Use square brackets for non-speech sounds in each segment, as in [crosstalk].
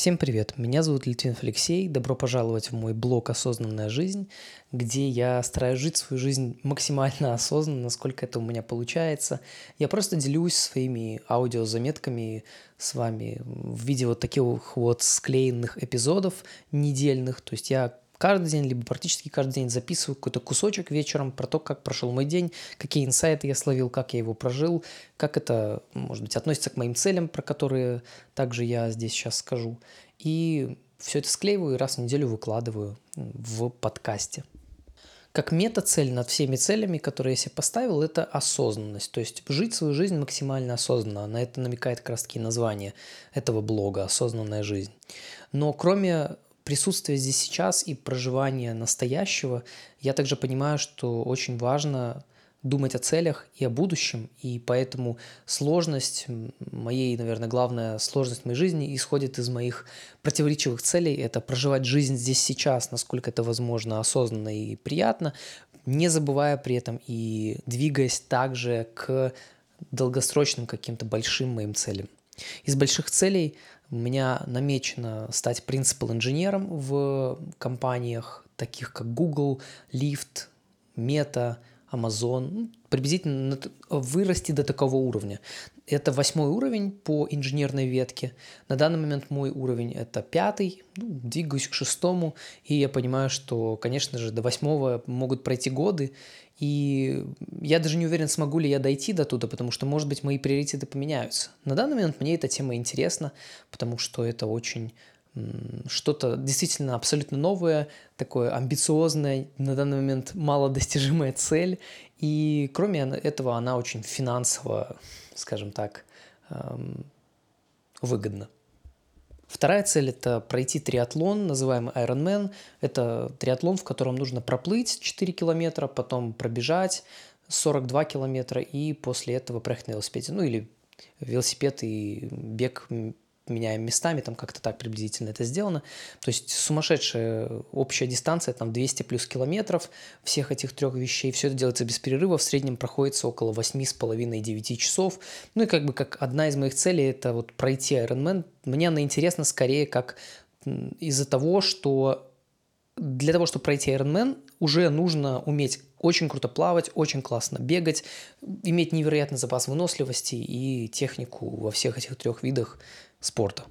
Всем привет, меня зовут Литвинов Алексей, добро пожаловать в мой блог «Осознанная жизнь», где я стараюсь жить свою жизнь максимально осознанно, насколько это у меня получается. Я просто делюсь своими аудиозаметками с вами в виде вот таких вот склеенных эпизодов недельных, то есть я каждый день, либо практически каждый день записываю какой-то кусочек вечером про то, как прошел мой день, какие инсайты я словил, как я его прожил, как это, может быть, относится к моим целям, про которые также я здесь сейчас скажу. И все это склеиваю и раз в неделю выкладываю в подкасте. Как мета-цель над всеми целями, которые я себе поставил, это осознанность. То есть жить свою жизнь максимально осознанно. На это намекает как раз название этого блога «Осознанная жизнь». Но кроме присутствие здесь сейчас и проживание настоящего, я также понимаю, что очень важно думать о целях и о будущем, и поэтому сложность моей, наверное, главная сложность моей жизни исходит из моих противоречивых целей. Это проживать жизнь здесь сейчас, насколько это возможно, осознанно и приятно, не забывая при этом и двигаясь также к долгосрочным каким-то большим моим целям. Из больших целей у меня намечено стать принципал инженером в компаниях, таких как Google, Lyft, Meta, Amazon, ну, приблизительно вырасти до такого уровня. Это восьмой уровень по инженерной ветке. На данный момент мой уровень это пятый, ну, двигаюсь к шестому, и я понимаю, что, конечно же, до восьмого могут пройти годы, и я даже не уверен, смогу ли я дойти до туда, потому что, может быть, мои приоритеты поменяются. На данный момент мне эта тема интересна, потому что это очень что-то действительно абсолютно новое, такое амбициозное, на данный момент малодостижимая цель. И кроме этого она очень финансово, скажем так, выгодна. Вторая цель – это пройти триатлон, называемый Ironman. Это триатлон, в котором нужно проплыть 4 километра, потом пробежать 42 километра и после этого проехать на велосипеде. Ну или велосипед и бег меняем местами, там как-то так приблизительно это сделано. То есть сумасшедшая общая дистанция, там 200 плюс километров всех этих трех вещей. Все это делается без перерыва, в среднем проходится около 8,5-9 часов. Ну и как бы как одна из моих целей это вот пройти Ironman. Мне она интересна скорее как из-за того, что для того, чтобы пройти Ironman, уже нужно уметь очень круто плавать, очень классно бегать, иметь невероятный запас выносливости и технику во всех этих трех видах спорта.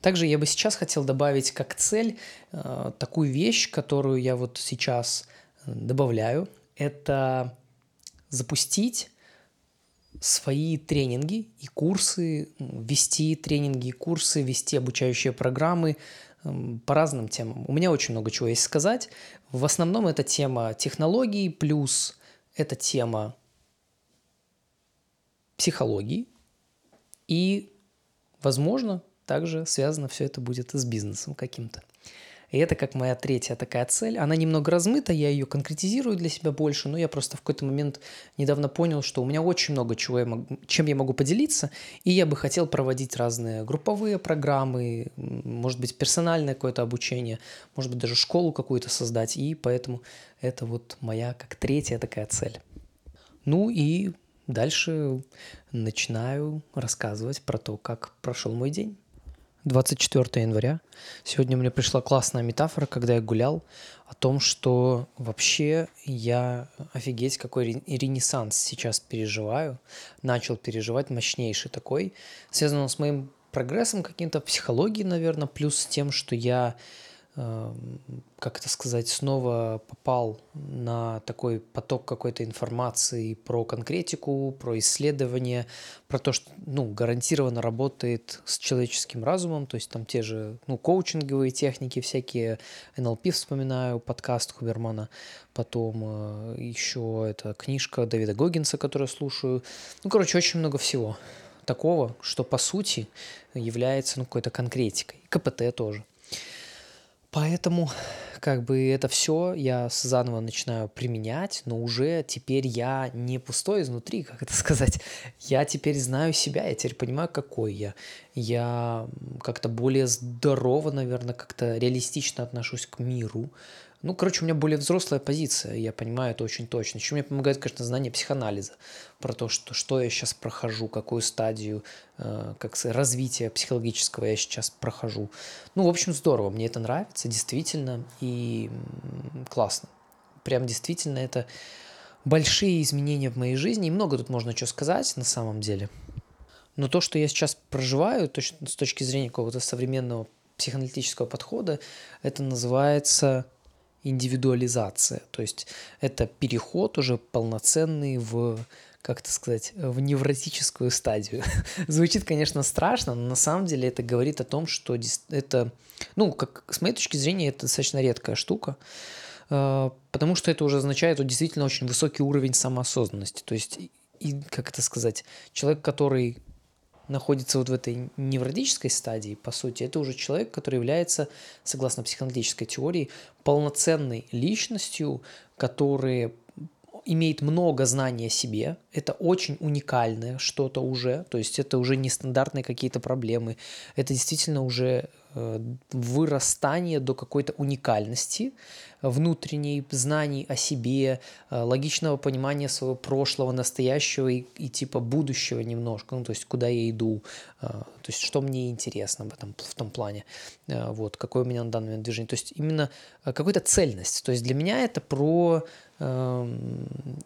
Также я бы сейчас хотел добавить как цель э, такую вещь, которую я вот сейчас э, добавляю. Это запустить свои тренинги и курсы, вести тренинги и курсы, вести обучающие программы э, по разным темам. У меня очень много чего есть сказать. В основном это тема технологий, плюс это тема психологии и Возможно, также связано все это будет с бизнесом каким-то. И это как моя третья такая цель. Она немного размыта, я ее конкретизирую для себя больше, но я просто в какой-то момент недавно понял, что у меня очень много чего, я могу, чем я могу поделиться, и я бы хотел проводить разные групповые программы, может быть, персональное какое-то обучение, может быть, даже школу какую-то создать, и поэтому это вот моя как третья такая цель. Ну и Дальше начинаю рассказывать про то, как прошел мой день. 24 января. Сегодня мне пришла классная метафора, когда я гулял, о том, что вообще я офигеть какой ренессанс сейчас переживаю, начал переживать мощнейший такой, связанный с моим прогрессом каким-то в психологии, наверное, плюс с тем, что я как это сказать, снова попал на такой поток какой-то информации про конкретику, про исследование, про то, что, ну, гарантированно работает с человеческим разумом, то есть там те же, ну, коучинговые техники всякие, NLP вспоминаю, подкаст Хубермана, потом э, еще это книжка Давида Гогинса, которую слушаю, ну, короче, очень много всего такого, что по сути является, ну, какой-то конкретикой. КПТ тоже. Поэтому как бы это все я заново начинаю применять, но уже теперь я не пустой изнутри, как это сказать. Я теперь знаю себя, я теперь понимаю, какой я. Я как-то более здорово, наверное, как-то реалистично отношусь к миру. Ну, короче, у меня более взрослая позиция, я понимаю это очень точно. Еще мне помогает, конечно, знание психоанализа про то, что, что я сейчас прохожу, какую стадию э, как развития психологического я сейчас прохожу. Ну, в общем, здорово, мне это нравится, действительно, и классно. Прям действительно это большие изменения в моей жизни, и много тут можно что сказать на самом деле. Но то, что я сейчас проживаю, точно с точки зрения какого-то современного психоаналитического подхода, это называется индивидуализация. То есть это переход уже полноценный в как это сказать, в невротическую стадию. [laughs] Звучит, конечно, страшно, но на самом деле это говорит о том, что это, ну, как с моей точки зрения, это достаточно редкая штука, а, потому что это уже означает вот, действительно очень высокий уровень самоосознанности. То есть, и, как это сказать, человек, который находится вот в этой невротической стадии, по сути, это уже человек, который является, согласно психоаналитической теории, полноценной личностью, который имеет много знаний о себе, это очень уникальное что-то уже, то есть это уже не стандартные какие-то проблемы, это действительно уже Э, вырастание до какой-то уникальности, внутренней знаний о себе, э, логичного понимания своего прошлого, настоящего и, и типа будущего немножко, ну то есть куда я иду, э, то есть что мне интересно в этом в том плане, вот какое у меня на данный момент движение, то есть именно какая-то цельность, то есть для меня это про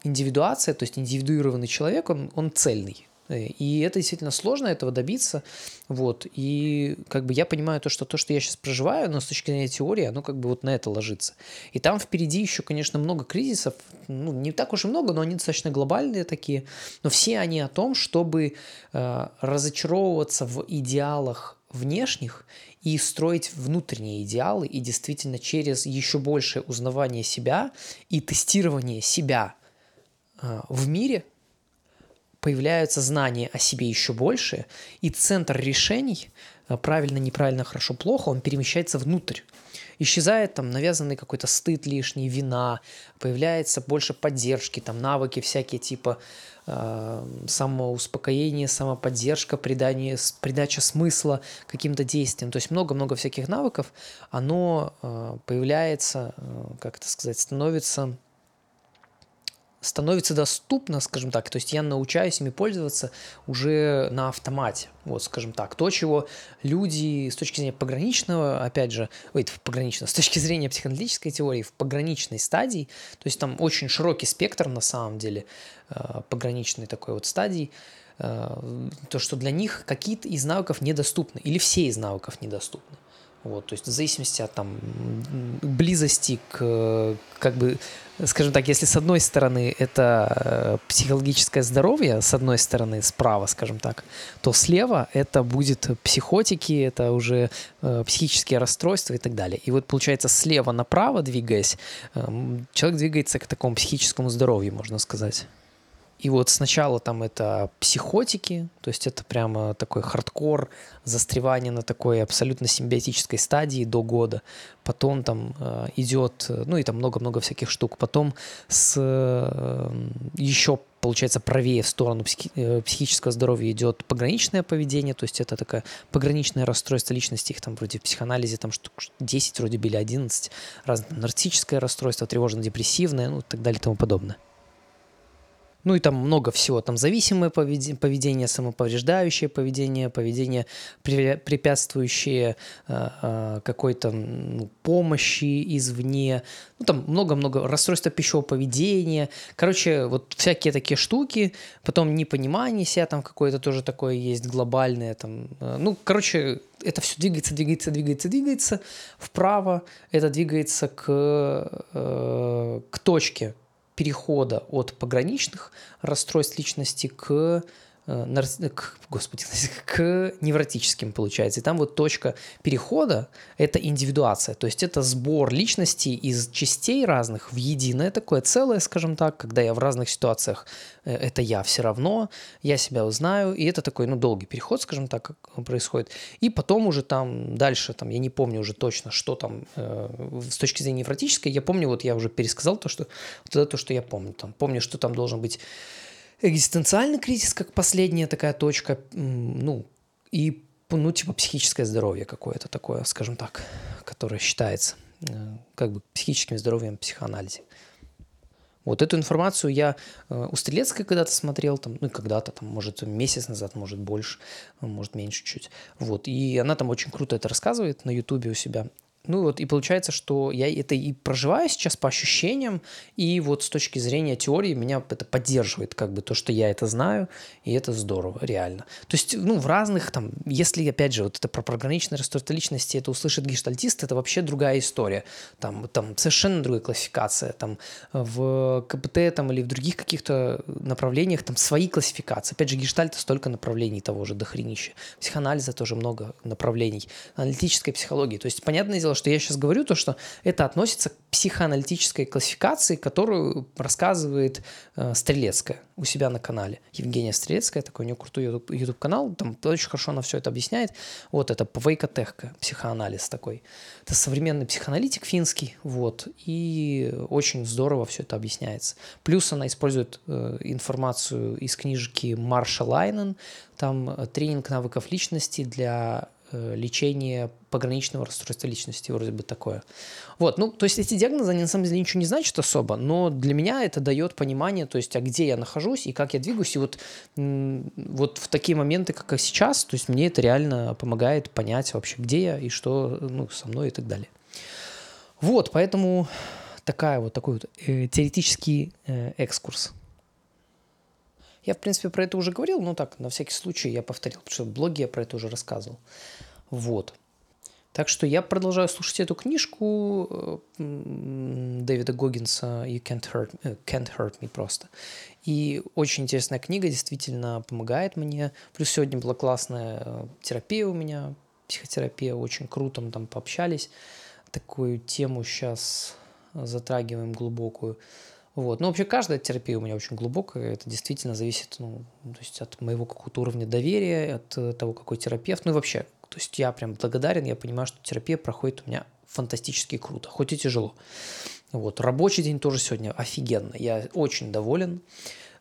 индивидуация, то есть индивидуированный человек, он, он цельный, и это действительно сложно этого добиться. Вот. И как бы я понимаю то, что то, что я сейчас проживаю, но с точки зрения теории, оно как бы вот на это ложится. И там впереди еще, конечно, много кризисов. Ну, не так уж и много, но они достаточно глобальные такие. Но все они о том, чтобы э, разочаровываться в идеалах внешних и строить внутренние идеалы, и действительно через еще большее узнавание себя и тестирование себя э, в мире – появляются знания о себе еще больше, и центр решений, правильно, неправильно, хорошо, плохо, он перемещается внутрь. Исчезает там навязанный какой-то стыд лишний, вина, появляется больше поддержки, там навыки всякие типа э, самоуспокоение, самоподдержка, придание, придача смысла каким-то действиям. То есть много-много всяких навыков, оно э, появляется, э, как это сказать, становится становится доступно, скажем так, то есть я научаюсь ими пользоваться уже на автомате, вот, скажем так. То, чего люди с точки зрения пограничного, опять же, ой, пограничного, с точки зрения психоаналитической теории, в пограничной стадии, то есть там очень широкий спектр на самом деле э, пограничной такой вот стадии, э, то, что для них какие-то из навыков недоступны, или все из навыков недоступны. Вот, то есть в зависимости от там, близости к, как бы, скажем так, если с одной стороны это э, психологическое здоровье, с одной стороны справа, скажем так, то слева это будет психотики, это уже э, психические расстройства и так далее. И вот получается слева направо двигаясь, э, человек двигается к такому психическому здоровью, можно сказать. И вот сначала там это психотики, то есть это прямо такой хардкор, застревание на такой абсолютно симбиотической стадии до года. Потом там э, идет, ну и там много-много всяких штук. Потом с э, еще, получается, правее в сторону психи- э, психического здоровья идет пограничное поведение, то есть это такое пограничное расстройство личности, их там вроде в психоанализе там штук 10 вроде были 11, разное нарциссическое расстройство, тревожно-депрессивное, ну и так далее и тому подобное. Ну и там много всего. Там зависимое поведение, самоповреждающее поведение, поведение, препятствующее э, э, какой-то ну, помощи извне. Ну там много-много расстройства пищевого поведения. Короче, вот всякие такие штуки. Потом непонимание себя там какое-то тоже такое есть глобальное. Там, э, ну, короче, это все двигается, двигается, двигается, двигается вправо. Это двигается к, к точке, перехода от пограничных расстройств личности к Э, к, господи, [laughs] к невротическим, получается. И там вот точка перехода – это индивидуация, то есть это сбор личности из частей разных в единое такое целое, скажем так, когда я в разных ситуациях э, – это я все равно, я себя узнаю, и это такой, ну, долгий переход, скажем так, происходит. И потом уже там дальше, там, я не помню уже точно, что там э, с точки зрения невротической, я помню, вот я уже пересказал то, что, вот это то, что я помню, там, помню, что там должен быть экзистенциальный кризис как последняя такая точка, ну, и, ну, типа психическое здоровье какое-то такое, скажем так, которое считается. как бы психическим здоровьем, психоанализе. Вот эту информацию я э, у Стрелецкой когда-то смотрел, там, ну, когда-то, там, может, месяц назад, может, больше, может, меньше чуть. Вот, и она там очень круто это рассказывает на Ютубе у себя. Ну вот, и получается, что я это и проживаю сейчас по ощущениям, и вот с точки зрения теории меня это поддерживает, как бы то, что я это знаю, и это здорово, реально. То есть, ну, в разных там, если, опять же, вот это про програничные расстройства личности, это услышит гештальтист, это вообще другая история. Там, там совершенно другая классификация. Там в КПТ там, или в других каких-то направлениях там свои классификации. Опять же, гештальта столько направлений того же дохренища. Психоанализа тоже много направлений. Аналитической психологии. То есть, понятное дело, что я сейчас говорю, то, что это относится к психоаналитической классификации, которую рассказывает э, Стрелецкая у себя на канале. Евгения Стрелецкая, такой у нее крутой YouTube, канал, там очень хорошо она все это объясняет. Вот это Павейкотехка, психоанализ такой. Это современный психоаналитик финский, вот, и очень здорово все это объясняется. Плюс она использует э, информацию из книжки Марша Лайнен, там э, тренинг навыков личности для лечение пограничного расстройства личности, вроде бы такое. Вот, ну, то есть эти диагнозы, они на самом деле ничего не значат особо, но для меня это дает понимание, то есть, а где я нахожусь и как я двигаюсь, и вот, вот в такие моменты, как сейчас, то есть мне это реально помогает понять вообще, где я и что ну, со мной и так далее. Вот, поэтому такая вот такой вот э, теоретический э, экскурс. Я, в принципе, про это уже говорил, но так, на всякий случай я повторил, потому что в блоге я про это уже рассказывал. Вот. Так что я продолжаю слушать эту книжку э, Дэвида Гоггинса «You can't hurt, э, can't hurt me» просто. И очень интересная книга, действительно помогает мне. Плюс сегодня была классная э, терапия у меня, психотерапия, очень круто, мы там пообщались. Такую тему сейчас затрагиваем глубокую. Вот. Но вообще каждая терапия у меня очень глубокая. Это действительно зависит ну, то есть от моего какого-то уровня доверия, от э, того, какой терапевт. Ну и вообще, то есть я прям благодарен, я понимаю, что терапия проходит у меня фантастически круто, хоть и тяжело. Вот. Рабочий день тоже сегодня офигенно. Я очень доволен.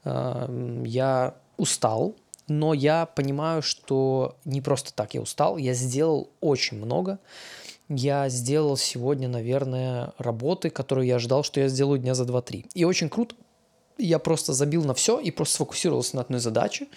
Эм, я устал, но я понимаю, что не просто так я устал. Я сделал очень много я сделал сегодня, наверное, работы, которые я ожидал, что я сделаю дня за 2-3. И очень круто. Я просто забил на все и просто сфокусировался на одной задаче.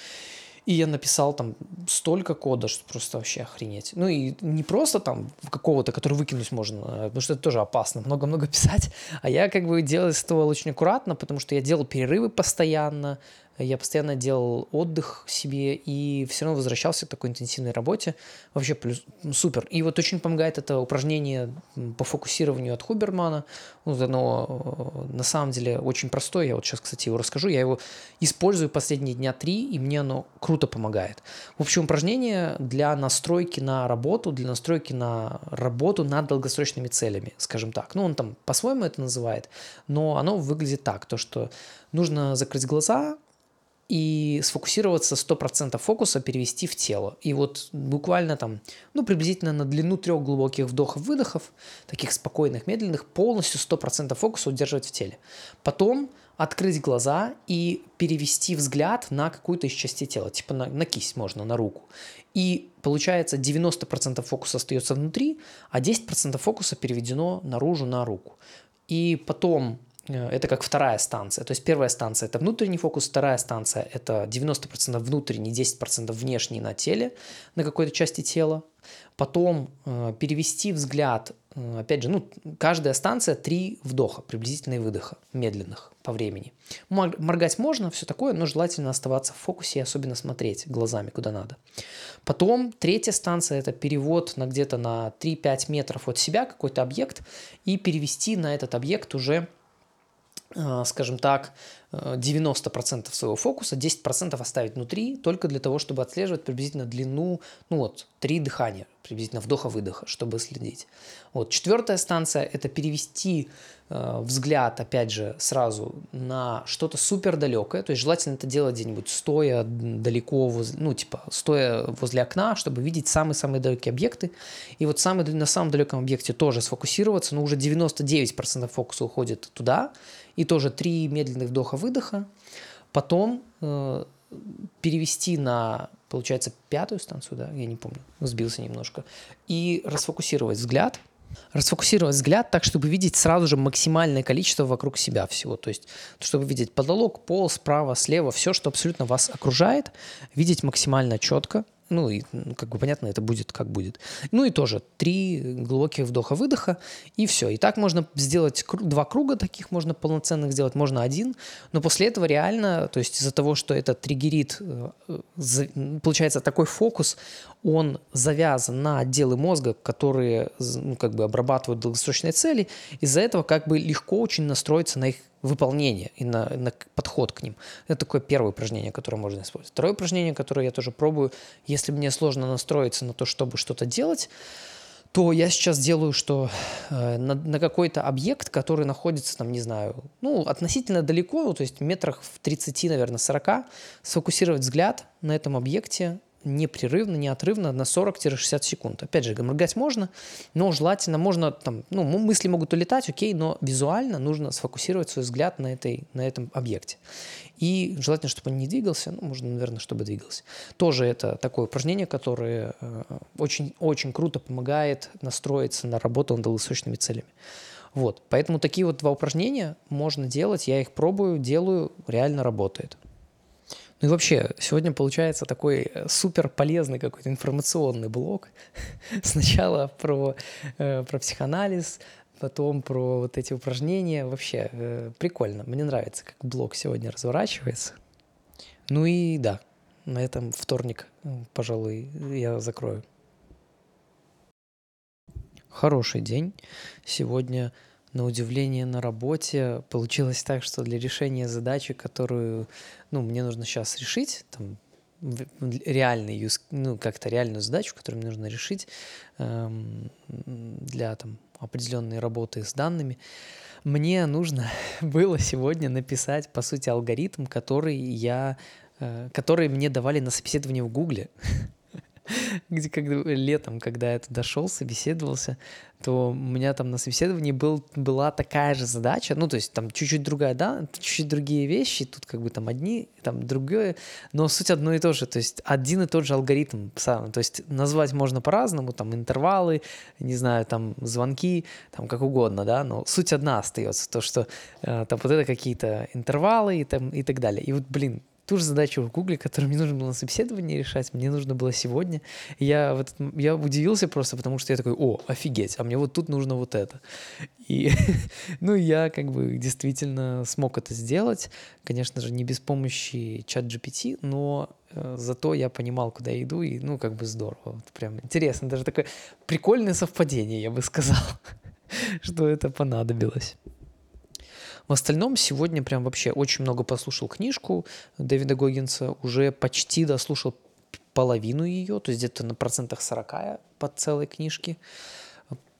И я написал там столько кода, что просто вообще охренеть. Ну и не просто там какого-то, который выкинуть можно, а, потому что это тоже опасно, много-много [laughs] писать. А я как бы делал очень аккуратно, потому что я делал перерывы постоянно, я постоянно делал отдых себе и все равно возвращался к такой интенсивной работе. Вообще плюс, супер. И вот очень помогает это упражнение по фокусированию от Хубермана. Вот оно э, на самом деле очень простое. Я вот сейчас, кстати, его расскажу. Я его использую последние дня три, и мне оно круто помогает. В общем, упражнение для настройки на работу, для настройки на работу над долгосрочными целями, скажем так. Ну, он там по-своему это называет, но оно выглядит так, то, что нужно закрыть глаза, и сфокусироваться 100% фокуса перевести в тело. И вот буквально там, ну, приблизительно на длину трех глубоких вдохов-выдохов, таких спокойных, медленных, полностью 100% фокуса удерживать в теле. Потом открыть глаза и перевести взгляд на какую-то из частей тела, типа на, на кисть можно, на руку. И получается 90% фокуса остается внутри, а 10% фокуса переведено наружу на руку. И потом это как вторая станция. То есть первая станция – это внутренний фокус, вторая станция – это 90% внутренний, 10% внешний на теле, на какой-то части тела. Потом э, перевести взгляд, э, опять же, ну, каждая станция три вдоха, приблизительные выдоха, медленных по времени. Моргать можно, все такое, но желательно оставаться в фокусе и особенно смотреть глазами куда надо. Потом третья станция – это перевод на где-то на 3-5 метров от себя какой-то объект и перевести на этот объект уже Э, скажем так, 90% э, своего фокуса, 10% оставить внутри, только для того, чтобы отслеживать приблизительно длину, ну вот, три дыхания, приблизительно вдоха-выдоха, чтобы следить. Вот, четвертая станция – это перевести э, взгляд, опять же, сразу на что-то супер далекое, то есть желательно это делать где-нибудь стоя далеко, возле, ну, типа, стоя возле окна, чтобы видеть самые-самые далекие объекты. И вот самый, на самом далеком объекте тоже сфокусироваться, но уже 99% фокуса уходит туда, и тоже три медленных вдоха-выдоха. Потом э, перевести на, получается, пятую станцию, да, я не помню, сбился немножко, и расфокусировать взгляд расфокусировать взгляд так, чтобы видеть сразу же максимальное количество вокруг себя всего. То есть, чтобы видеть потолок, пол, справа, слева, все, что абсолютно вас окружает, видеть максимально четко, ну, и, как бы понятно, это будет как будет. Ну и тоже три глубоких вдоха-выдоха, и все. И так можно сделать два круга таких, можно полноценных сделать, можно один. Но после этого реально, то есть из-за того, что это триггерит, э, получается такой фокус, он завязан на отделы мозга, которые ну, как бы обрабатывают долгосрочные цели. Из-за этого как бы легко очень настроиться на их выполнение и на, на подход к ним. Это такое первое упражнение, которое можно использовать. Второе упражнение, которое я тоже пробую, если мне сложно настроиться на то, чтобы что-то делать, то я сейчас делаю, что э, на, на какой-то объект, который находится, там, не знаю, ну, относительно далеко, то есть метрах в 30, наверное, 40, сфокусировать взгляд на этом объекте непрерывно, неотрывно на 40-60 секунд. Опять же, моргать можно, но желательно можно, там, ну, мысли могут улетать, окей, но визуально нужно сфокусировать свой взгляд на, этой, на этом объекте. И желательно, чтобы он не двигался, ну, можно, наверное, чтобы двигался. Тоже это такое упражнение, которое очень-очень э, круто помогает настроиться на работу над долгосрочными целями. Вот, поэтому такие вот два упражнения можно делать, я их пробую, делаю, реально работает. Ну и вообще, сегодня получается такой э, супер полезный какой-то информационный блок. [laughs] Сначала про, э, про психоанализ, потом про вот эти упражнения. Вообще э, прикольно. Мне нравится, как блок сегодня разворачивается. Ну и да, на этом вторник, пожалуй, я закрою. Хороший день. Сегодня на удивление на работе получилось так, что для решения задачи, которую ну, мне нужно сейчас решить, там, реальный, ну, как-то реальную задачу, которую мне нужно решить эм, для там, определенной работы с данными, мне нужно [laughs] было сегодня написать, по сути, алгоритм, который я, э, который мне давали на собеседовании в Гугле. [laughs] [laughs] где когда, летом, когда я туда шел, собеседовался, то у меня там на собеседовании был, была такая же задача, ну, то есть там чуть-чуть другая, да, чуть-чуть другие вещи, тут как бы там одни, там другое, но суть одно и то же, то есть один и тот же алгоритм сам, то есть назвать можно по-разному, там интервалы, не знаю, там звонки, там как угодно, да, но суть одна остается, то, что э, там вот это какие-то интервалы и, там, и так далее. И вот, блин, ту же задачу в Гугле, которую мне нужно было на собеседовании решать, мне нужно было сегодня. я, в этот, я удивился просто, потому что я такой, о, офигеть, а мне вот тут нужно вот это. И, [laughs] ну, я как бы действительно смог это сделать. Конечно же, не без помощи чат GPT, но э, зато я понимал, куда я иду, и, ну, как бы здорово. Вот прям интересно, даже такое прикольное совпадение, я бы сказал, [laughs] что это понадобилось. В остальном сегодня прям вообще очень много послушал книжку Дэвида Гоггинса, уже почти дослушал половину ее, то есть где-то на процентах 40 под целой книжки.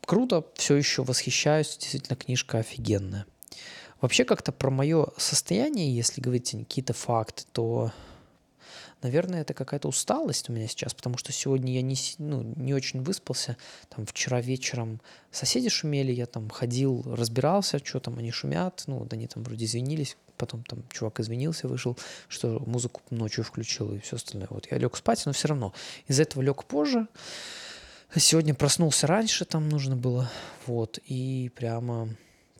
Круто, все еще восхищаюсь, действительно книжка офигенная. Вообще как-то про мое состояние, если говорить какие-то факты, то Наверное, это какая-то усталость у меня сейчас, потому что сегодня я не, ну, не очень выспался. Там вчера вечером соседи шумели, я там ходил, разбирался, что там они шумят. Ну, вот они там вроде извинились, потом там чувак извинился, вышел, что музыку ночью включил и все остальное. Вот я лег спать, но все равно из-за этого лег позже. Сегодня проснулся раньше, там нужно было, вот, и прямо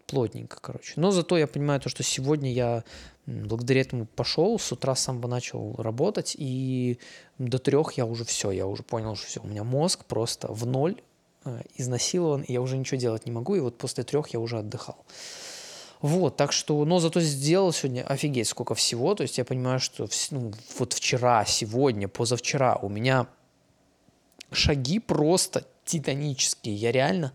плотненько, короче. Но зато я понимаю то, что сегодня я благодаря этому пошел, с утра с самого начал работать, и до трех я уже все, я уже понял, что все, у меня мозг просто в ноль э, изнасилован, и я уже ничего делать не могу, и вот после трех я уже отдыхал. Вот, так что, но зато сделал сегодня офигеть сколько всего, то есть я понимаю, что ну, вот вчера, сегодня, позавчера у меня шаги просто титанические, я реально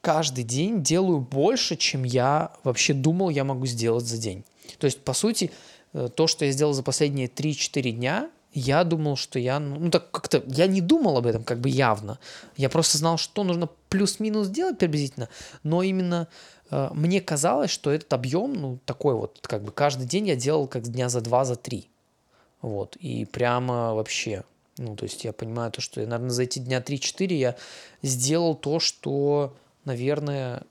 каждый день делаю больше, чем я вообще думал, я могу сделать за день. То есть, по сути, э, то, что я сделал за последние 3-4 дня, я думал, что я, ну, ну так как-то, я не думал об этом как бы явно. Я просто знал, что нужно плюс-минус делать приблизительно, но именно э, мне казалось, что этот объем, ну, такой вот, как бы каждый день я делал как дня за два, за три. Вот, и прямо вообще, ну, то есть я понимаю то, что, наверное, за эти дня 3-4 я сделал то, что, наверное,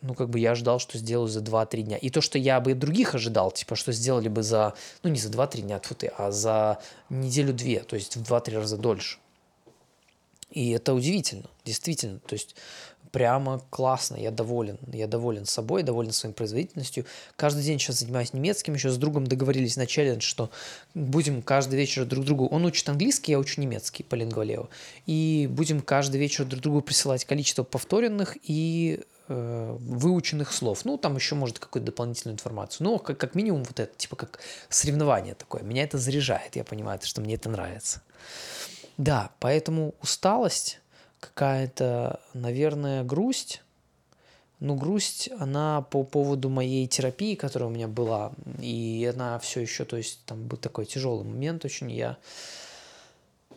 ну, как бы я ожидал, что сделаю за 2-3 дня. И то, что я бы других ожидал, типа, что сделали бы за, ну, не за 2-3 дня, тьфу ты, а за неделю-две, то есть в 2-3 раза дольше. И это удивительно, действительно. То есть прямо классно, я доволен. Я доволен собой, доволен своей производительностью. Каждый день сейчас занимаюсь немецким, еще с другом договорились на челлендж, что будем каждый вечер друг другу... Он учит английский, я учу немецкий по лингвалео. И будем каждый вечер друг другу присылать количество повторенных и э, выученных слов. Ну, там еще, может, какую-то дополнительную информацию. Но как, как минимум вот это, типа как соревнование такое. Меня это заряжает, я понимаю, что мне это нравится. Да, поэтому усталость какая-то, наверное, грусть. Ну, грусть, она по поводу моей терапии, которая у меня была, и она все еще, то есть там был такой тяжелый момент очень, я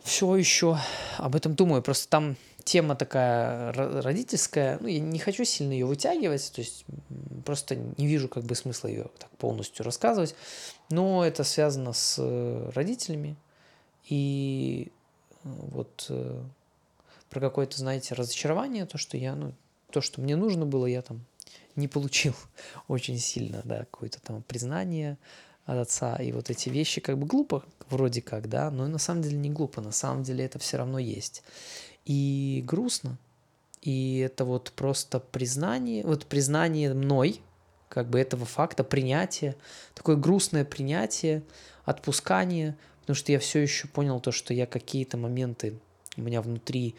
все еще об этом думаю, просто там тема такая родительская, ну, я не хочу сильно ее вытягивать, то есть просто не вижу как бы смысла ее так полностью рассказывать, но это связано с э, родителями, и вот э, про какое-то, знаете, разочарование, то, что я, ну, то, что мне нужно было, я там не получил [laughs] очень сильно, да, какое-то там признание от отца, и вот эти вещи как бы глупо вроде как, да, но на самом деле не глупо, на самом деле это все равно есть. И грустно, и это вот просто признание, вот признание мной, как бы этого факта, принятие, такое грустное принятие, отпускание, потому что я все еще понял то, что я какие-то моменты у меня внутри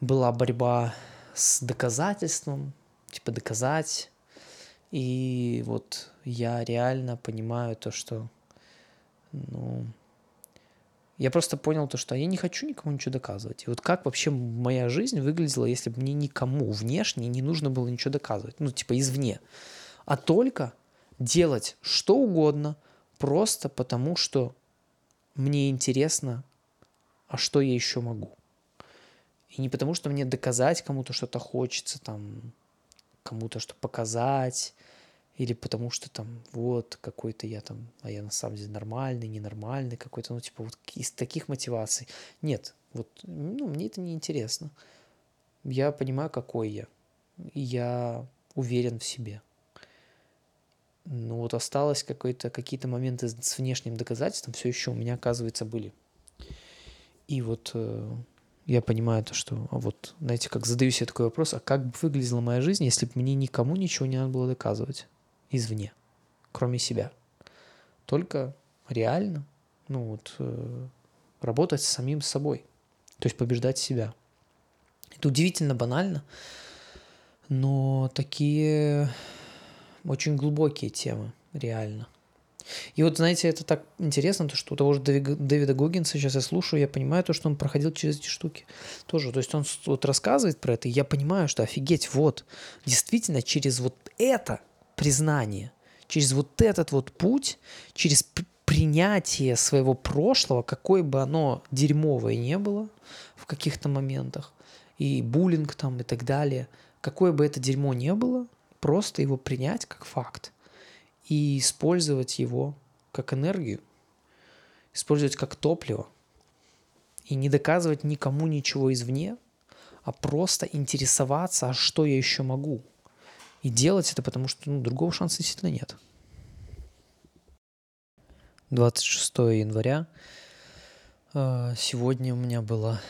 была борьба с доказательством, типа доказать. И вот я реально понимаю то, что, ну, я просто понял то, что я не хочу никому ничего доказывать. И вот как вообще моя жизнь выглядела, если бы мне никому внешне не нужно было ничего доказывать, ну, типа извне, а только делать что угодно, просто потому что мне интересно, а что я еще могу. И не потому, что мне доказать кому-то что-то хочется, там, кому-то что показать, или потому что там вот какой-то я там, а я на самом деле нормальный, ненормальный какой-то, ну типа вот из таких мотиваций. Нет, вот, ну, мне это не интересно. Я понимаю, какой я. И я уверен в себе. Ну вот осталось какой-то, какие-то моменты с внешним доказательством все еще у меня, оказывается, были. И вот э, я понимаю то, что а вот, знаете, как задаю себе такой вопрос, а как бы выглядела моя жизнь, если бы мне никому ничего не надо было доказывать извне, кроме себя. Только реально, ну вот, э, работать с самим собой, то есть побеждать себя. Это удивительно банально, но такие очень глубокие темы, реально. И вот, знаете, это так интересно, то, что у того же Дэвида Гоггинса сейчас я слушаю, я понимаю то, что он проходил через эти штуки тоже. То есть он вот рассказывает про это, и я понимаю, что офигеть, вот, действительно, через вот это признание, через вот этот вот путь, через принятие своего прошлого, какое бы оно дерьмовое не было в каких-то моментах, и буллинг там и так далее, какое бы это дерьмо не было, просто его принять как факт и использовать его как энергию, использовать как топливо и не доказывать никому ничего извне, а просто интересоваться, а что я еще могу. И делать это, потому что ну, другого шанса действительно нет. 26 января. А, сегодня у меня была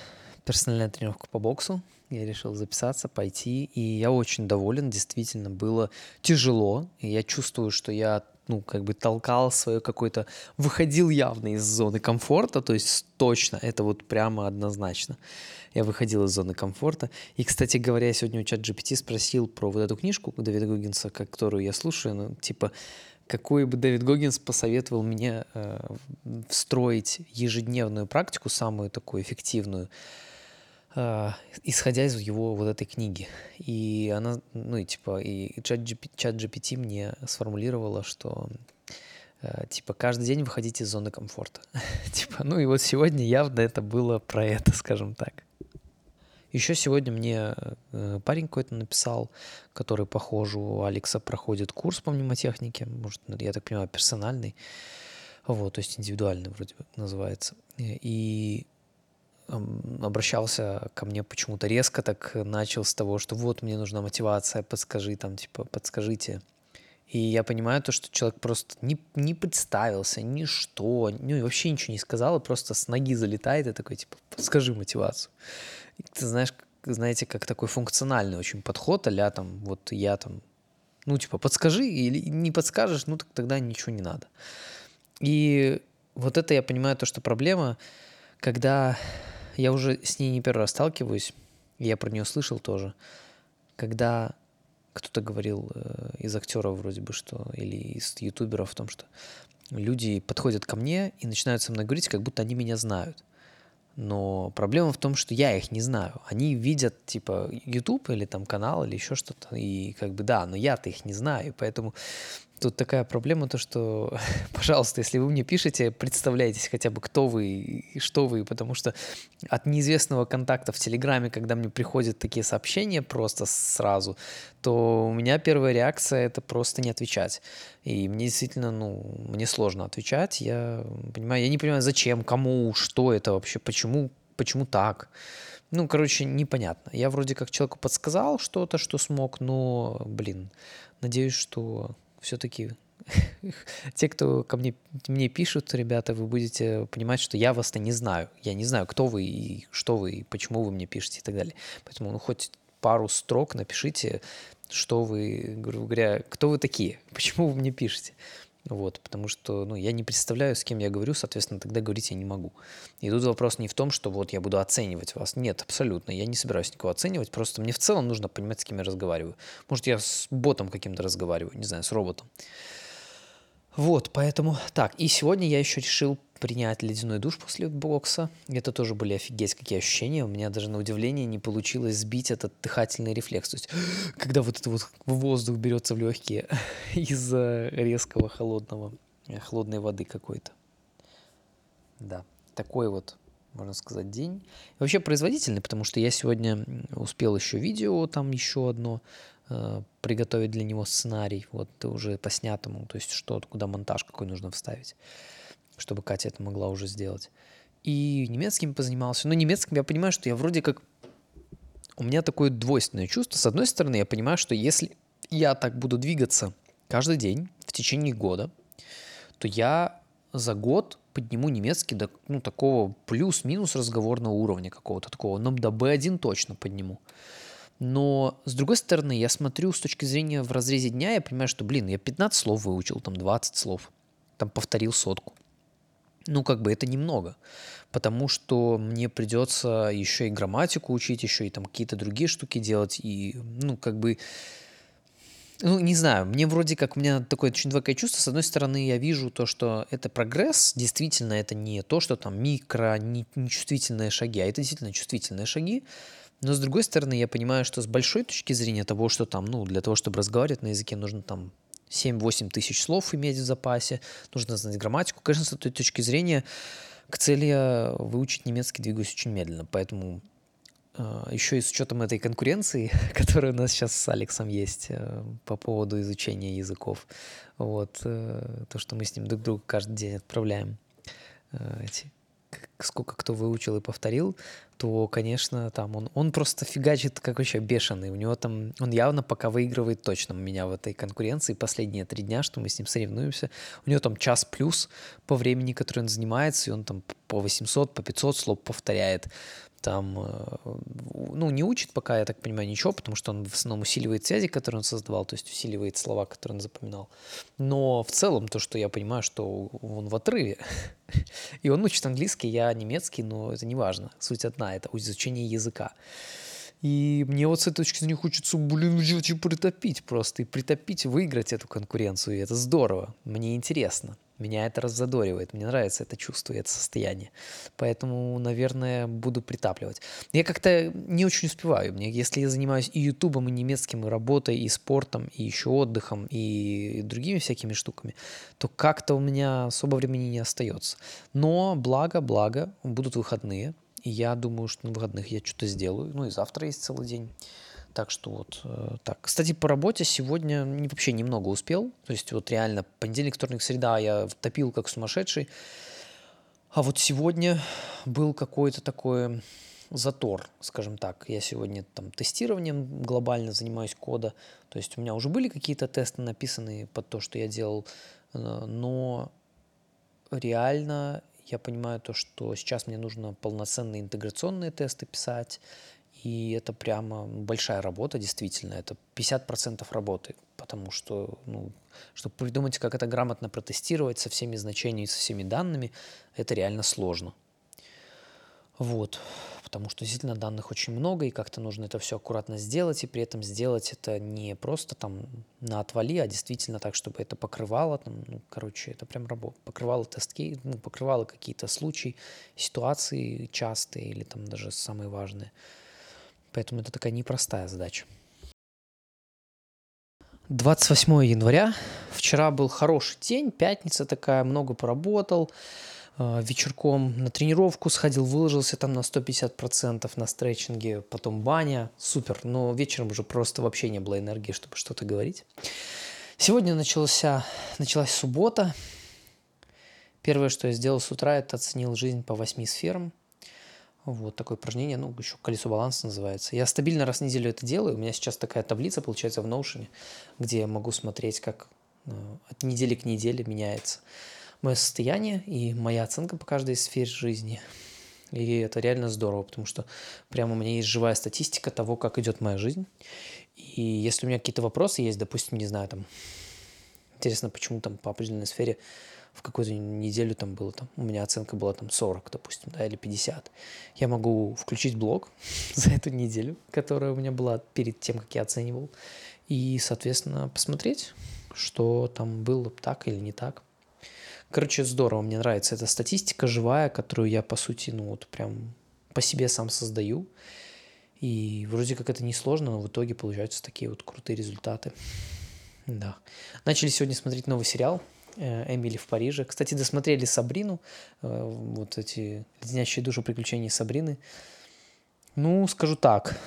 персональная тренировка по боксу. Я решил записаться, пойти, и я очень доволен. Действительно, было тяжело. И я чувствую, что я ну, как бы толкал свое какое-то... Выходил явно из зоны комфорта, то есть точно, это вот прямо однозначно. Я выходил из зоны комфорта. И, кстати говоря, я сегодня у чат GPT спросил про вот эту книжку Дэвида Гоггинса, которую я слушаю, ну, типа, какой бы Дэвид Гоггинс посоветовал мне э, встроить ежедневную практику, самую такую эффективную, исходя из его вот этой книги. И она, ну и типа, и чат GPT, чат GPT мне сформулировала, что uh, типа каждый день выходить из зоны комфорта. [laughs] типа, ну и вот сегодня явно это было про это, скажем так. Еще сегодня мне uh, парень какой-то написал, который, похоже, у Алекса проходит курс по мнемотехнике, может, я так понимаю, персональный, вот, то есть индивидуальный вроде бы называется. И обращался ко мне почему-то резко, так начал с того, что вот мне нужна мотивация, подскажи там, типа, подскажите. И я понимаю то, что человек просто не, не представился, ничто, ну и вообще ничего не сказал, и просто с ноги залетает и такой, типа, подскажи мотивацию. И ты знаешь, знаете, как такой функциональный очень подход, а там, вот я там, ну, типа, подскажи, или не подскажешь, ну, так тогда ничего не надо. И вот это я понимаю, то, что проблема, когда я уже с ней не первый раз сталкиваюсь, я про нее слышал тоже, когда кто-то говорил э, из актеров вроде бы, что, или из ютуберов о том, что люди подходят ко мне и начинают со мной говорить, как будто они меня знают. Но проблема в том, что я их не знаю. Они видят, типа, YouTube или там канал или еще что-то. И как бы, да, но я-то их не знаю. Поэтому Тут такая проблема, то что, [laughs] пожалуйста, если вы мне пишете, представляйтесь хотя бы, кто вы и что вы, потому что от неизвестного контакта в Телеграме, когда мне приходят такие сообщения просто сразу, то у меня первая реакция — это просто не отвечать. И мне действительно, ну, мне сложно отвечать. Я понимаю, я не понимаю, зачем, кому, что это вообще, почему, почему так. Ну, короче, непонятно. Я вроде как человеку подсказал что-то, что смог, но, блин, надеюсь, что все-таки [laughs] те, кто ко мне, мне пишут, ребята, вы будете понимать, что я вас-то не знаю. Я не знаю, кто вы и что вы, и почему вы мне пишете и так далее. Поэтому, ну, хоть пару строк напишите, что вы, грубо говоря, кто вы такие, [laughs] почему вы мне пишете. Вот, потому что ну, я не представляю, с кем я говорю, соответственно, тогда говорить я не могу. И тут вопрос не в том, что вот я буду оценивать вас. Нет, абсолютно. Я не собираюсь никого оценивать. Просто мне в целом нужно понимать, с кем я разговариваю. Может, я с ботом каким-то разговариваю, не знаю, с роботом. Вот, поэтому так. И сегодня я еще решил принять ледяной душ после бокса. Это тоже были офигеть какие ощущения. У меня даже на удивление не получилось сбить этот дыхательный рефлекс. То есть, [gasps] когда вот этот вот воздух берется в легкие [laughs] из-за резкого холодного, э, холодной воды какой-то. Да, такой вот, можно сказать, день. И вообще производительный, потому что я сегодня успел еще видео, там еще одно, э, приготовить для него сценарий, вот уже по снятому, то есть что, куда монтаж какой нужно вставить чтобы Катя это могла уже сделать. И немецким позанимался. Но немецким я понимаю, что я вроде как... У меня такое двойственное чувство. С одной стороны, я понимаю, что если я так буду двигаться каждый день в течение года, то я за год подниму немецкий до ну, такого плюс-минус разговорного уровня какого-то такого. Но до B1 точно подниму. Но, с другой стороны, я смотрю с точки зрения в разрезе дня, я понимаю, что, блин, я 15 слов выучил, там 20 слов, там повторил сотку ну, как бы это немного, потому что мне придется еще и грамматику учить, еще и там какие-то другие штуки делать, и, ну, как бы, ну, не знаю, мне вроде как, у меня такое очень двоякое чувство. С одной стороны, я вижу то, что это прогресс, действительно, это не то, что там микро, не, нечувствительные шаги, а это действительно чувствительные шаги. Но с другой стороны, я понимаю, что с большой точки зрения того, что там, ну, для того, чтобы разговаривать на языке, нужно там 7-8 тысяч слов иметь в запасе, нужно знать грамматику. Конечно, с этой точки зрения к цели выучить немецкий двигаюсь очень медленно, поэтому э, еще и с учетом этой конкуренции, [laughs] которая у нас сейчас с Алексом есть э, по поводу изучения языков, вот, э, то, что мы с ним друг другу каждый день отправляем эти сколько кто выучил и повторил, то, конечно, там он, он просто фигачит как вообще бешеный. У него там, он явно пока выигрывает точно меня в этой конкуренции. Последние три дня, что мы с ним соревнуемся, у него там час плюс по времени, который он занимается, и он там по 800, по 500 слов повторяет там, э, ну, не учит пока, я так понимаю, ничего, потому что он в основном усиливает связи, которые он создавал, то есть усиливает слова, которые он запоминал. Но в целом то, что я понимаю, что он в отрыве, [laughs] и он учит английский, я немецкий, но это не важно. Суть одна, это изучение языка. И мне вот с этой точки зрения хочется, блин, очень притопить просто, и притопить, выиграть эту конкуренцию, и это здорово, мне интересно. Меня это раззадоривает, мне нравится это чувство и это состояние. Поэтому, наверное, буду притапливать. Я как-то не очень успеваю. Мне, если я занимаюсь и ютубом, и немецким, и работой, и спортом, и еще отдыхом, и другими всякими штуками, то как-то у меня особо времени не остается. Но благо, благо, будут выходные. И я думаю, что на выходных я что-то сделаю. Ну и завтра есть целый день. Так что вот э, так. Кстати, по работе сегодня вообще немного успел. То есть вот реально понедельник, вторник, среда я топил как сумасшедший. А вот сегодня был какой-то такой затор, скажем так. Я сегодня там тестированием глобально занимаюсь кода. То есть у меня уже были какие-то тесты написанные под то, что я делал. Э, но реально я понимаю то, что сейчас мне нужно полноценные интеграционные тесты писать И это прямо большая работа, действительно. Это 50% работы, потому что, ну, чтобы придумать, как это грамотно протестировать со всеми значениями, со всеми данными, это реально сложно. Вот потому что действительно данных очень много, и как-то нужно это все аккуратно сделать, и при этом сделать это не просто там на отвали, а действительно так, чтобы это покрывало, там, ну, короче, это прям работа, покрывало тестки, ну, покрывало какие-то случаи, ситуации частые или там даже самые важные. Поэтому это такая непростая задача. 28 января. Вчера был хороший день, пятница такая, много поработал. А, вечерком на тренировку сходил, выложился там на 150% на стретчинге, потом баня, супер, но вечером уже просто вообще не было энергии, чтобы что-то говорить. Сегодня начался, началась суббота. Первое, что я сделал с утра, это оценил жизнь по восьми сферам. Вот такое упражнение, ну, еще колесо баланса называется. Я стабильно раз в неделю это делаю. У меня сейчас такая таблица получается в Notion, где я могу смотреть, как э, от недели к неделе меняется мое состояние и моя оценка по каждой сфере жизни. И это реально здорово, потому что прямо у меня есть живая статистика того, как идет моя жизнь. И если у меня какие-то вопросы есть, допустим, не знаю, там, интересно, почему там по определенной сфере в какую-то неделю там было там, у меня оценка была там 40, допустим, да, или 50. Я могу включить блог [laughs] за эту неделю, которая у меня была перед тем, как я оценивал, и, соответственно, посмотреть, что там было так или не так. Короче, здорово, мне нравится эта статистика живая, которую я, по сути, ну вот прям по себе сам создаю. И вроде как это несложно, но в итоге получаются такие вот крутые результаты. Да. Начали сегодня смотреть новый сериал «Эмили в Париже». Кстати, досмотрели Сабрину, э, вот эти леденящие душу приключения Сабрины. Ну, скажу так,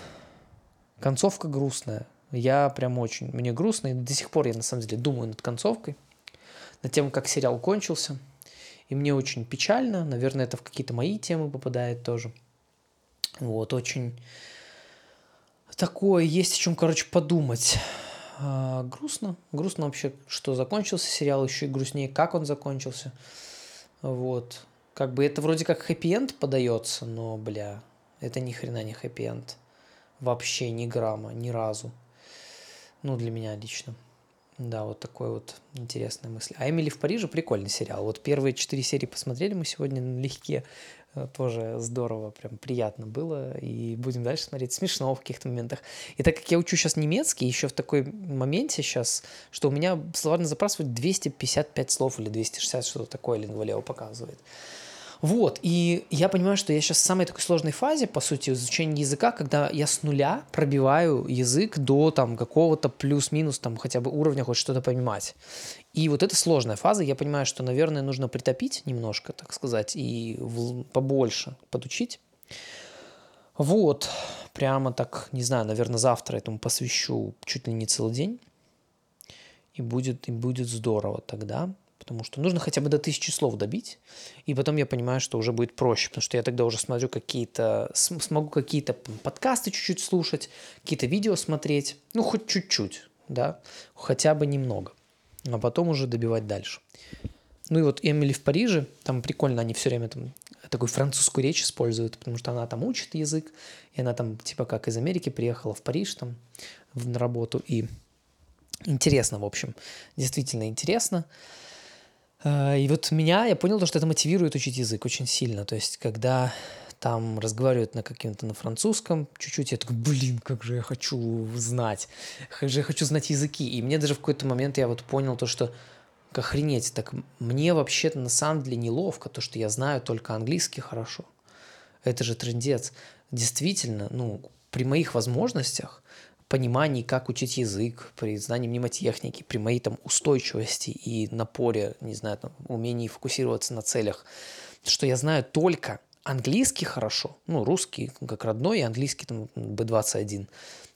концовка грустная. Я прям очень, мне грустно, и до сих пор я на самом деле думаю над концовкой – на тему, как сериал кончился. И мне очень печально, наверное, это в какие-то мои темы попадает тоже. Вот, очень такое, есть о чем, короче, подумать. А, грустно, грустно вообще, что закончился сериал, еще и грустнее, как он закончился. Вот, как бы это вроде как хэппи-энд подается, но, бля, это ни хрена не хэппи-энд. Вообще ни грамма, ни разу. Ну, для меня лично. Да, вот такой вот интересная мысль. А «Эмили в Париже» прикольный сериал. Вот первые четыре серии посмотрели мы сегодня налегке. Э, тоже здорово, прям приятно было. И будем дальше смотреть. Смешно в каких-то моментах. И так как я учу сейчас немецкий, еще в такой моменте сейчас, что у меня словарный запрос 255 слов или 260, что-то такое Лингвалео показывает. Вот, и я понимаю, что я сейчас в самой такой сложной фазе, по сути, изучения языка, когда я с нуля пробиваю язык до там какого-то плюс-минус там хотя бы уровня хоть что-то понимать. И вот это сложная фаза, я понимаю, что, наверное, нужно притопить немножко, так сказать, и в, побольше подучить. Вот, прямо так, не знаю, наверное, завтра этому посвящу чуть ли не целый день. И будет, и будет здорово тогда потому что нужно хотя бы до тысячи слов добить, и потом я понимаю, что уже будет проще, потому что я тогда уже смотрю какие-то, смогу какие-то подкасты чуть-чуть слушать, какие-то видео смотреть, ну, хоть чуть-чуть, да, хотя бы немного, а потом уже добивать дальше. Ну и вот Эмили в Париже, там прикольно, они все время там такую французскую речь используют, потому что она там учит язык, и она там типа как из Америки приехала в Париж там на работу, и интересно, в общем, действительно интересно. А, и вот меня, я понял, что это мотивирует учить язык очень сильно. То есть, когда там разговаривают на каком-то на французском, чуть-чуть, я такой, блин, как же я хочу знать, как же я хочу знать языки. И мне даже в какой-то момент я вот понял то, что охренеть, так мне вообще-то на самом деле неловко, то, что я знаю только английский хорошо. Это же трендец. Действительно, ну, при моих возможностях понимании, как учить язык, при знании мнемотехники, при моей там устойчивости и напоре, не знаю, там, умении фокусироваться на целях, что я знаю только английский хорошо, ну, русский как родной, и английский там B21.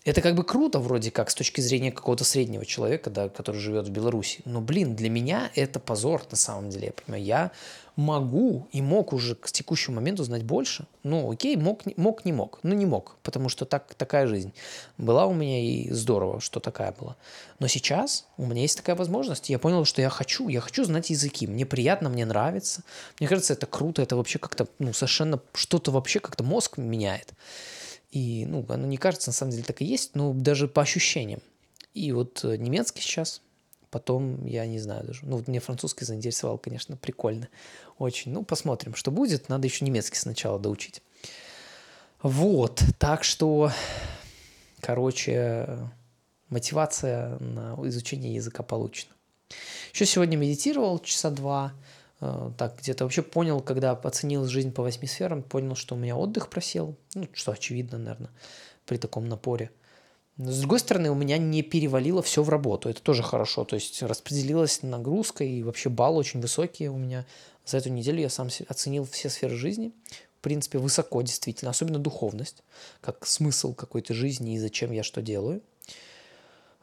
Это как бы круто вроде как с точки зрения какого-то среднего человека, да, который живет в Беларуси. Но, блин, для меня это позор на самом деле. Я понимаю, я могу и мог уже к текущему моменту знать больше. Ну, окей, мог, мог, не мог. Ну, не мог, потому что так, такая жизнь была у меня, и здорово, что такая была. Но сейчас у меня есть такая возможность. Я понял, что я хочу. Я хочу знать языки. Мне приятно, мне нравится. Мне кажется, это круто. Это вообще как-то, ну, совершенно что-то вообще как-то мозг меняет. И, ну, оно не кажется, на самом деле так и есть, но даже по ощущениям. И вот э, немецкий сейчас, потом, я не знаю даже, ну, вот мне французский заинтересовал, конечно, прикольно очень. Ну, посмотрим, что будет, надо еще немецкий сначала доучить. Вот, так что, короче, мотивация на изучение языка получена. Еще сегодня медитировал часа два, так где-то вообще понял, когда оценил жизнь по восьми сферам, понял, что у меня отдых просел, ну, что очевидно, наверное, при таком напоре. Но, с другой стороны, у меня не перевалило все в работу, это тоже хорошо, то есть распределилась нагрузка и вообще баллы очень высокие у меня. За эту неделю я сам оценил все сферы жизни, в принципе, высоко действительно, особенно духовность, как смысл какой-то жизни и зачем я что делаю –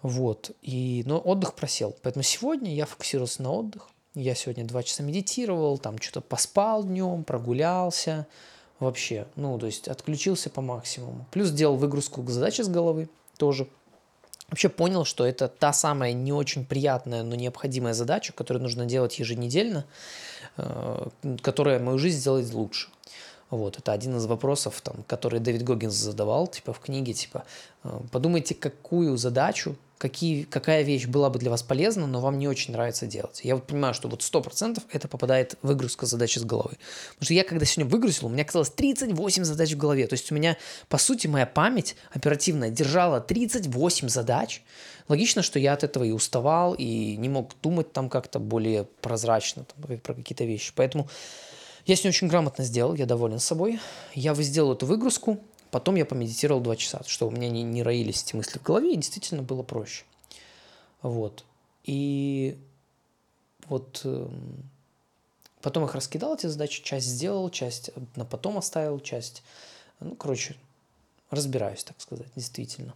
вот. И, но отдых просел. Поэтому сегодня я фокусировался на отдых. Я сегодня два часа медитировал, там что-то поспал днем, прогулялся. Вообще, ну, то есть отключился по максимуму. Плюс сделал выгрузку задачи с головы тоже. Вообще понял, что это та самая не очень приятная, но необходимая задача, которую нужно делать еженедельно, э, которая мою жизнь сделает лучше. Вот, это один из вопросов, там, который Дэвид Гоггинс задавал, типа, в книге, типа, э, подумайте, какую задачу, какие, какая вещь была бы для вас полезна, но вам не очень нравится делать. Я вот понимаю, что вот 100% это попадает выгрузка задачи с головы. Потому что я, когда сегодня выгрузил, у меня оказалось 38 задач в голове. То есть у меня, по сути, моя память оперативная держала 38 задач. Логично, что я от этого и уставал, и не мог думать там как-то более прозрачно там, про какие-то вещи. Поэтому я с ней очень грамотно сделал, я доволен собой. Я сделал эту выгрузку, потом я помедитировал два часа, что у меня не, не роились эти мысли в голове, и действительно было проще. Вот. И вот эм, потом их раскидал, эти задачи, часть сделал, часть на потом оставил, часть... Ну, короче, разбираюсь, так сказать, действительно.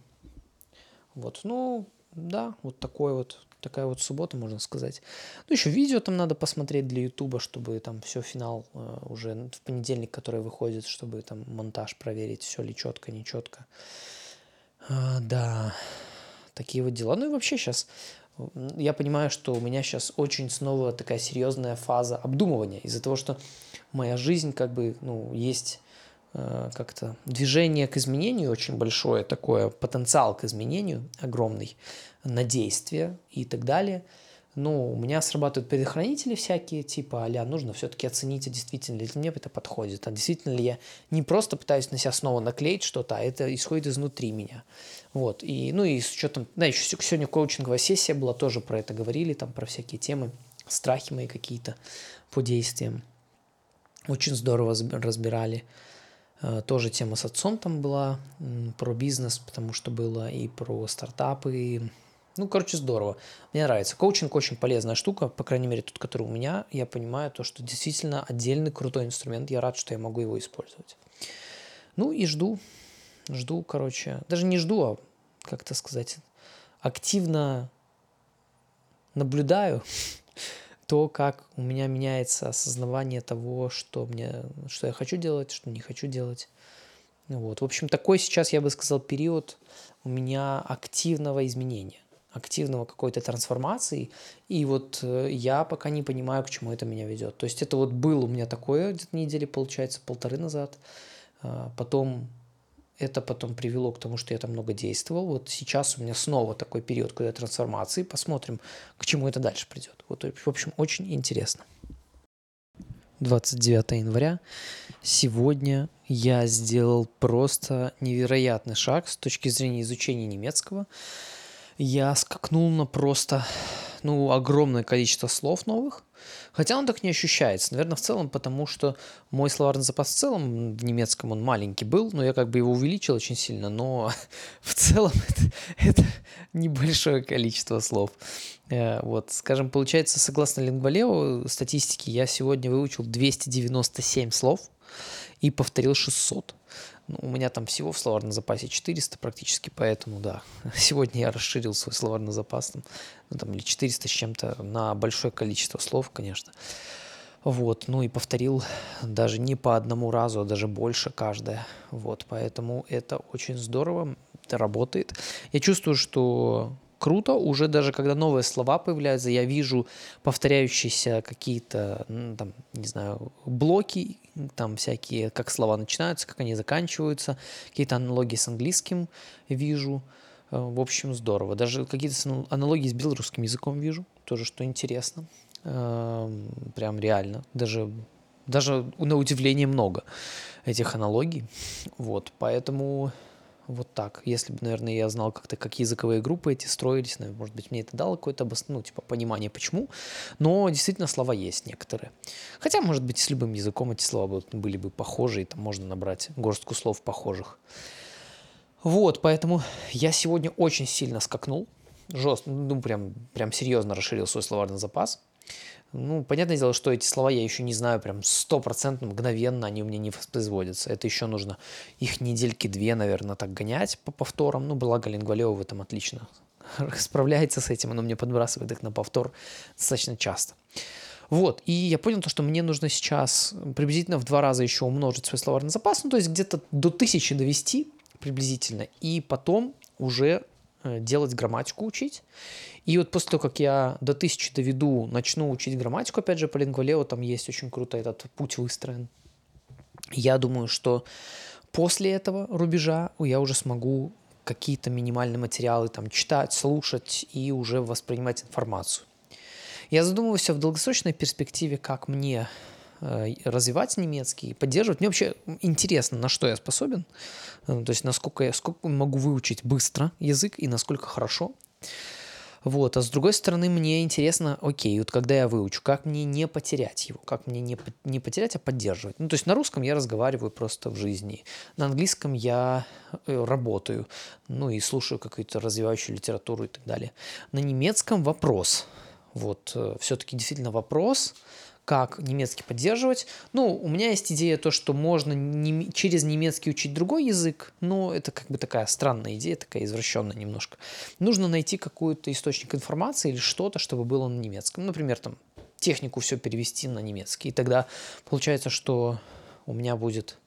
Вот, ну, да, вот такой вот такая вот суббота, можно сказать. Ну, еще видео там надо посмотреть для Ютуба, чтобы там все финал э, уже в понедельник, который выходит, чтобы там монтаж проверить, все ли четко, не четко. А, да, такие вот дела. Ну и вообще сейчас я понимаю, что у меня сейчас очень снова такая серьезная фаза обдумывания из-за того, что моя жизнь как бы, ну, есть как-то движение к изменению очень большое, такое потенциал к изменению огромный на действие и так далее. Но у меня срабатывают предохранители всякие, типа, а нужно все-таки оценить, а действительно ли мне это подходит, а действительно ли я не просто пытаюсь на себя снова наклеить что-то, а это исходит изнутри меня. Вот, и, ну и с учетом, да, еще сегодня коучинговая сессия была, тоже про это говорили, там, про всякие темы, страхи мои какие-то по действиям. Очень здорово разбирали. Э, тоже тема с отцом там была, про бизнес, потому что было и про стартапы, ну, короче, здорово. Мне нравится. Коучинг очень полезная штука, по крайней мере, тот, который у меня. Я понимаю то, что действительно отдельный крутой инструмент. Я рад, что я могу его использовать. Ну и жду, жду, короче, даже не жду, а, как это сказать, активно наблюдаю [laughs] то, как у меня меняется осознавание того, что, мне, что я хочу делать, что не хочу делать. Вот. В общем, такой сейчас, я бы сказал, период у меня активного изменения активного какой-то трансформации, и вот э, я пока не понимаю, к чему это меня ведет. То есть это вот было у меня такое где-то недели, получается, полторы назад, а, потом это потом привело к тому, что я там много действовал. Вот сейчас у меня снова такой период когда трансформации. Посмотрим, к чему это дальше придет. Вот, в общем, очень интересно. 29 января. Сегодня я сделал просто невероятный шаг с точки зрения изучения немецкого я скакнул на просто, ну, огромное количество слов новых. Хотя он так не ощущается. Наверное, в целом, потому что мой словарный запас в целом в немецком он маленький был, но я как бы его увеличил очень сильно, но [laughs] в целом это, это небольшое количество слов. Э, вот, скажем, получается, согласно Лингвалео статистике, я сегодня выучил 297 слов и повторил 600. Ну, у меня там всего в словарном запасе 400 практически, поэтому, да, [laughs] сегодня я расширил свой словарный запас, там, ну, там, или 400 с чем-то на большое количество слов, конечно. Вот, ну и повторил даже не по одному разу, а даже больше каждое. Вот, поэтому это очень здорово, это работает. Я чувствую, что круто. Уже даже когда новые слова появляются, я вижу повторяющиеся какие-то, ну, там, не знаю, блоки, там всякие, как слова начинаются, как они заканчиваются, какие-то аналогии с английским вижу. Э, в общем, здорово. Даже какие-то аналогии с белорусским языком вижу, тоже что интересно. Эм, прям реально. Даже, даже на удивление много этих аналогий. Вот, поэтому вот так. Если бы, наверное, я знал как-то, как языковые группы эти строились, наверное, может быть, мне это дало какое-то ну, типа, понимание, почему. Но действительно слова есть некоторые. Хотя, может быть, с любым языком эти слова были бы похожи, и там можно набрать горстку слов похожих. Вот, поэтому я сегодня очень сильно скакнул. Жестко, ну, прям, прям серьезно расширил свой словарный запас. Ну, понятное дело, что эти слова я еще не знаю прям стопроцентно, мгновенно они у меня не воспроизводятся. Это еще нужно их недельки две, наверное, так гонять по повторам. Ну, благо Лингвалева в этом отлично [laughs] справляется с этим, оно мне подбрасывает их на повтор достаточно часто. Вот, и я понял то, что мне нужно сейчас приблизительно в два раза еще умножить свой словарный запас, ну, то есть где-то до тысячи довести приблизительно, и потом уже делать грамматику учить. И вот после того, как я до тысячи доведу, начну учить грамматику, опять же, по лингвалео там есть очень круто этот путь выстроен. Я думаю, что после этого рубежа я уже смогу какие-то минимальные материалы там читать, слушать и уже воспринимать информацию. Я задумывался в долгосрочной перспективе, как мне э, развивать немецкий, поддерживать. Мне вообще интересно, на что я способен, э, то есть насколько я сколько могу выучить быстро язык и насколько хорошо. Вот, а с другой стороны, мне интересно, окей, вот когда я выучу, как мне не потерять его, как мне не, не потерять, а поддерживать. Ну, то есть на русском я разговариваю просто в жизни, на английском я э, работаю, ну и слушаю какую-то развивающую литературу и так далее. На немецком вопрос, вот, э, все-таки действительно вопрос, как немецкий поддерживать. Ну, у меня есть идея то, что можно не, через немецкий учить другой язык, но это как бы такая странная идея, такая извращенная немножко. Нужно найти какой-то источник информации или что-то, чтобы было на немецком. Например, там технику все перевести на немецкий. И тогда получается, что у меня будет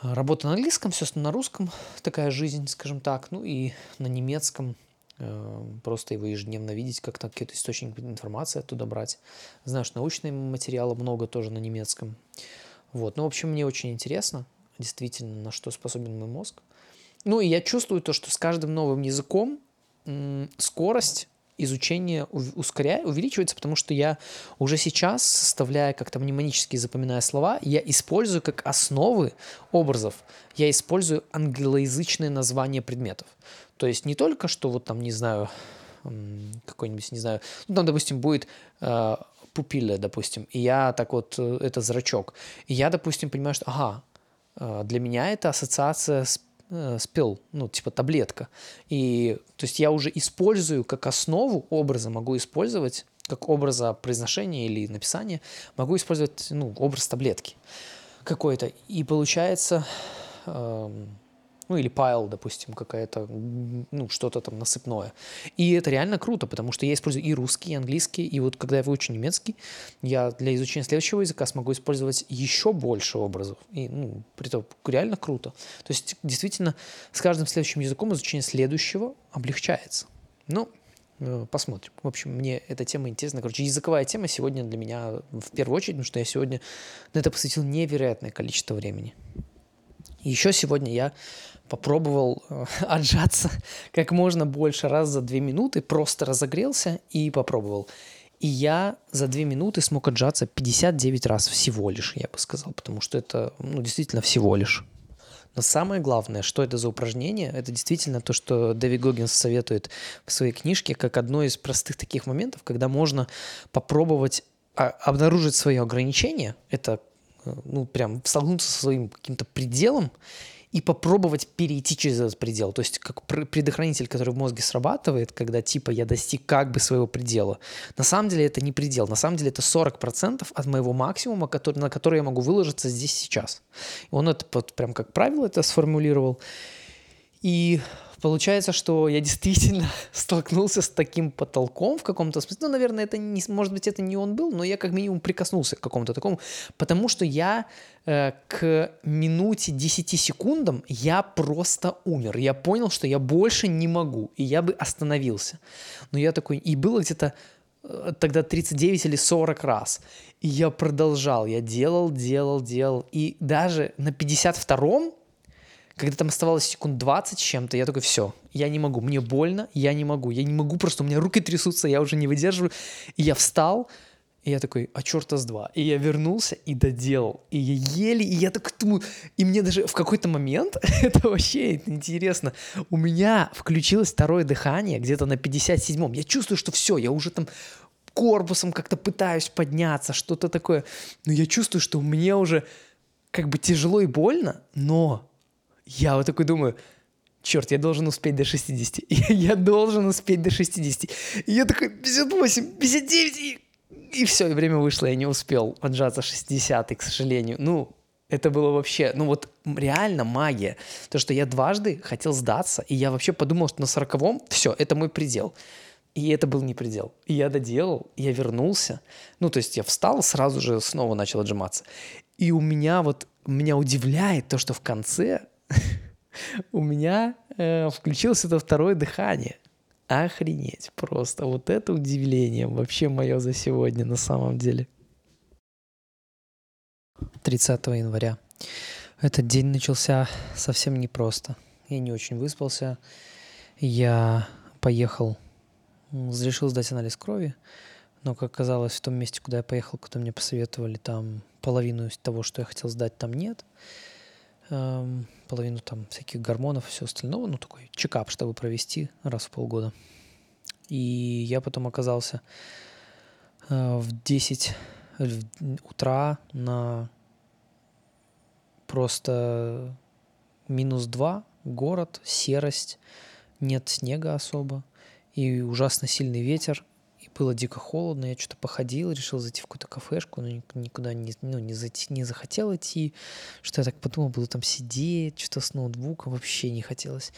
работа на английском, все на русском, такая жизнь, скажем так, ну и на немецком – просто его ежедневно видеть, как-то какие-то источники информации оттуда брать. Знаешь, научного материала много тоже на немецком. Вот, ну, в общем, мне очень интересно, действительно, на что способен мой мозг. Ну, и я чувствую то, что с каждым новым языком скорость изучение ускоряет, увеличивается, потому что я уже сейчас, составляя как-то мнемонически запоминая слова, я использую как основы образов, я использую англоязычные названия предметов. То есть не только, что вот там, не знаю, какой-нибудь, не знаю, ну там, допустим, будет э, пупилля, допустим, и я так вот, э, это зрачок, и я, допустим, понимаю, что, ага, э, для меня это ассоциация с э, спил, ну, типа таблетка. И, то есть я уже использую как основу образа, могу использовать, как образа произношения или написания, могу использовать, ну, образ таблетки какой-то. И получается, э, ну или пайл, допустим, какая-то, ну что-то там насыпное. И это реально круто, потому что я использую и русский, и английский, и вот когда я выучу немецкий, я для изучения следующего языка смогу использовать еще больше образов. И, ну, при том, реально круто. То есть, действительно, с каждым следующим языком изучение следующего облегчается. Ну, э, Посмотрим. В общем, мне эта тема интересна. Короче, языковая тема сегодня для меня в первую очередь, потому что я сегодня на это посвятил невероятное количество времени. Еще сегодня я попробовал э, [laughs] отжаться как можно больше раз за две минуты, просто разогрелся и попробовал. И я за две минуты смог отжаться 59 раз всего лишь, я бы сказал, потому что это ну, действительно всего лишь. Но самое главное, что это за упражнение, это действительно то, что Дэвид Гоггинс советует в своей книжке, как одно из простых таких моментов, когда можно попробовать а, обнаружить свое ограничение, это ну, прям столкнуться со своим каким-то пределом и попробовать перейти через этот предел. То есть как предохранитель, который в мозге срабатывает, когда типа я достиг как бы своего предела. На самом деле это не предел. На самом деле это 40% от моего максимума, который, на который я могу выложиться здесь сейчас. И он это вот прям как правило это сформулировал. И получается, что я действительно [laughs] столкнулся с таким потолком в каком-то смысле. Ну, наверное, это не, может быть, это не он был, но я как минимум прикоснулся к какому-то такому, потому что я э, к минуте 10 секундам я просто умер. Я понял, что я больше не могу, и я бы остановился. Но я такой, и было где-то э, тогда 39 или 40 раз. И я продолжал, я делал, делал, делал. И даже на 52-м когда там оставалось секунд 20 с чем-то, я такой, все, я не могу, мне больно, я не могу, я не могу, просто у меня руки трясутся, я уже не выдерживаю. И я встал, и я такой, а черта с два. И я вернулся и доделал. И я еле, и я такой думаю, и мне даже в какой-то момент, [laughs] это вообще интересно, у меня включилось второе дыхание где-то на 57-м. Я чувствую, что все, я уже там корпусом как-то пытаюсь подняться, что-то такое. Но я чувствую, что мне уже как бы тяжело и больно, но я вот такой думаю, черт, я должен успеть до 60. [laughs] я должен успеть до 60. И я такой, 58, 59, и, и все, и время вышло, я не успел отжаться 60, к сожалению. Ну, это было вообще, ну вот реально магия. То, что я дважды хотел сдаться, и я вообще подумал, что на сороковом все, это мой предел. И это был не предел. И я доделал, я вернулся. Ну, то есть я встал, сразу же снова начал отжиматься. И у меня вот, меня удивляет то, что в конце у меня э, включилось это второе дыхание. Охренеть просто. Вот это удивление вообще мое за сегодня на самом деле. 30 января. Этот день начался совсем непросто. Я не очень выспался. Я поехал, решил сдать анализ крови, но, как оказалось, в том месте, куда я поехал, куда мне посоветовали, там половину того, что я хотел сдать, там нет. Эм, половину там всяких гормонов и все остального, ну такой чекап, чтобы провести раз в полгода. И я потом оказался э, в 10 утра на просто минус 2, город, серость, нет снега особо и ужасно сильный ветер было дико холодно, я что-то походил, решил зайти в какую-то кафешку, но никуда не, ну, не, зайти, не захотел идти, что я так подумал, буду там сидеть, что-то с ноутбуком, вообще не хотелось.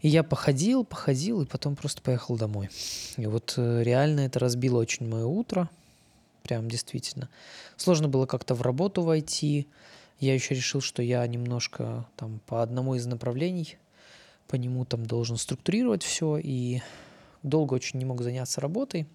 И я походил, походил, и потом просто поехал домой. И вот э, реально это разбило очень мое утро, прям действительно. Сложно было как-то в работу войти, я еще решил, что я немножко там по одному из направлений по нему там должен структурировать все, и долго очень не мог заняться работой.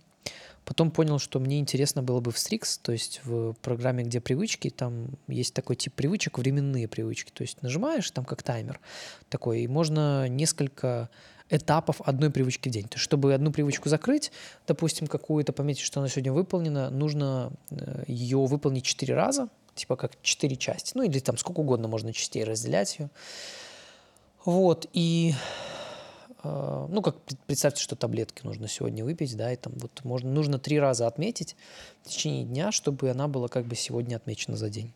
Потом понял, что мне интересно было бы в Strix, то есть в программе, где привычки, там есть такой тип привычек, временные привычки. То есть нажимаешь, там как таймер такой, и можно несколько этапов одной привычки в день. То есть, чтобы одну привычку закрыть, допустим, какую-то пометить, что она сегодня выполнена, нужно э, ее выполнить четыре раза, типа как четыре части. Ну или там сколько угодно можно частей разделять ее. Вот, и ну, как представьте, что таблетки нужно сегодня выпить, да, и там вот можно, нужно три раза отметить в течение дня, чтобы она была как бы сегодня отмечена за день.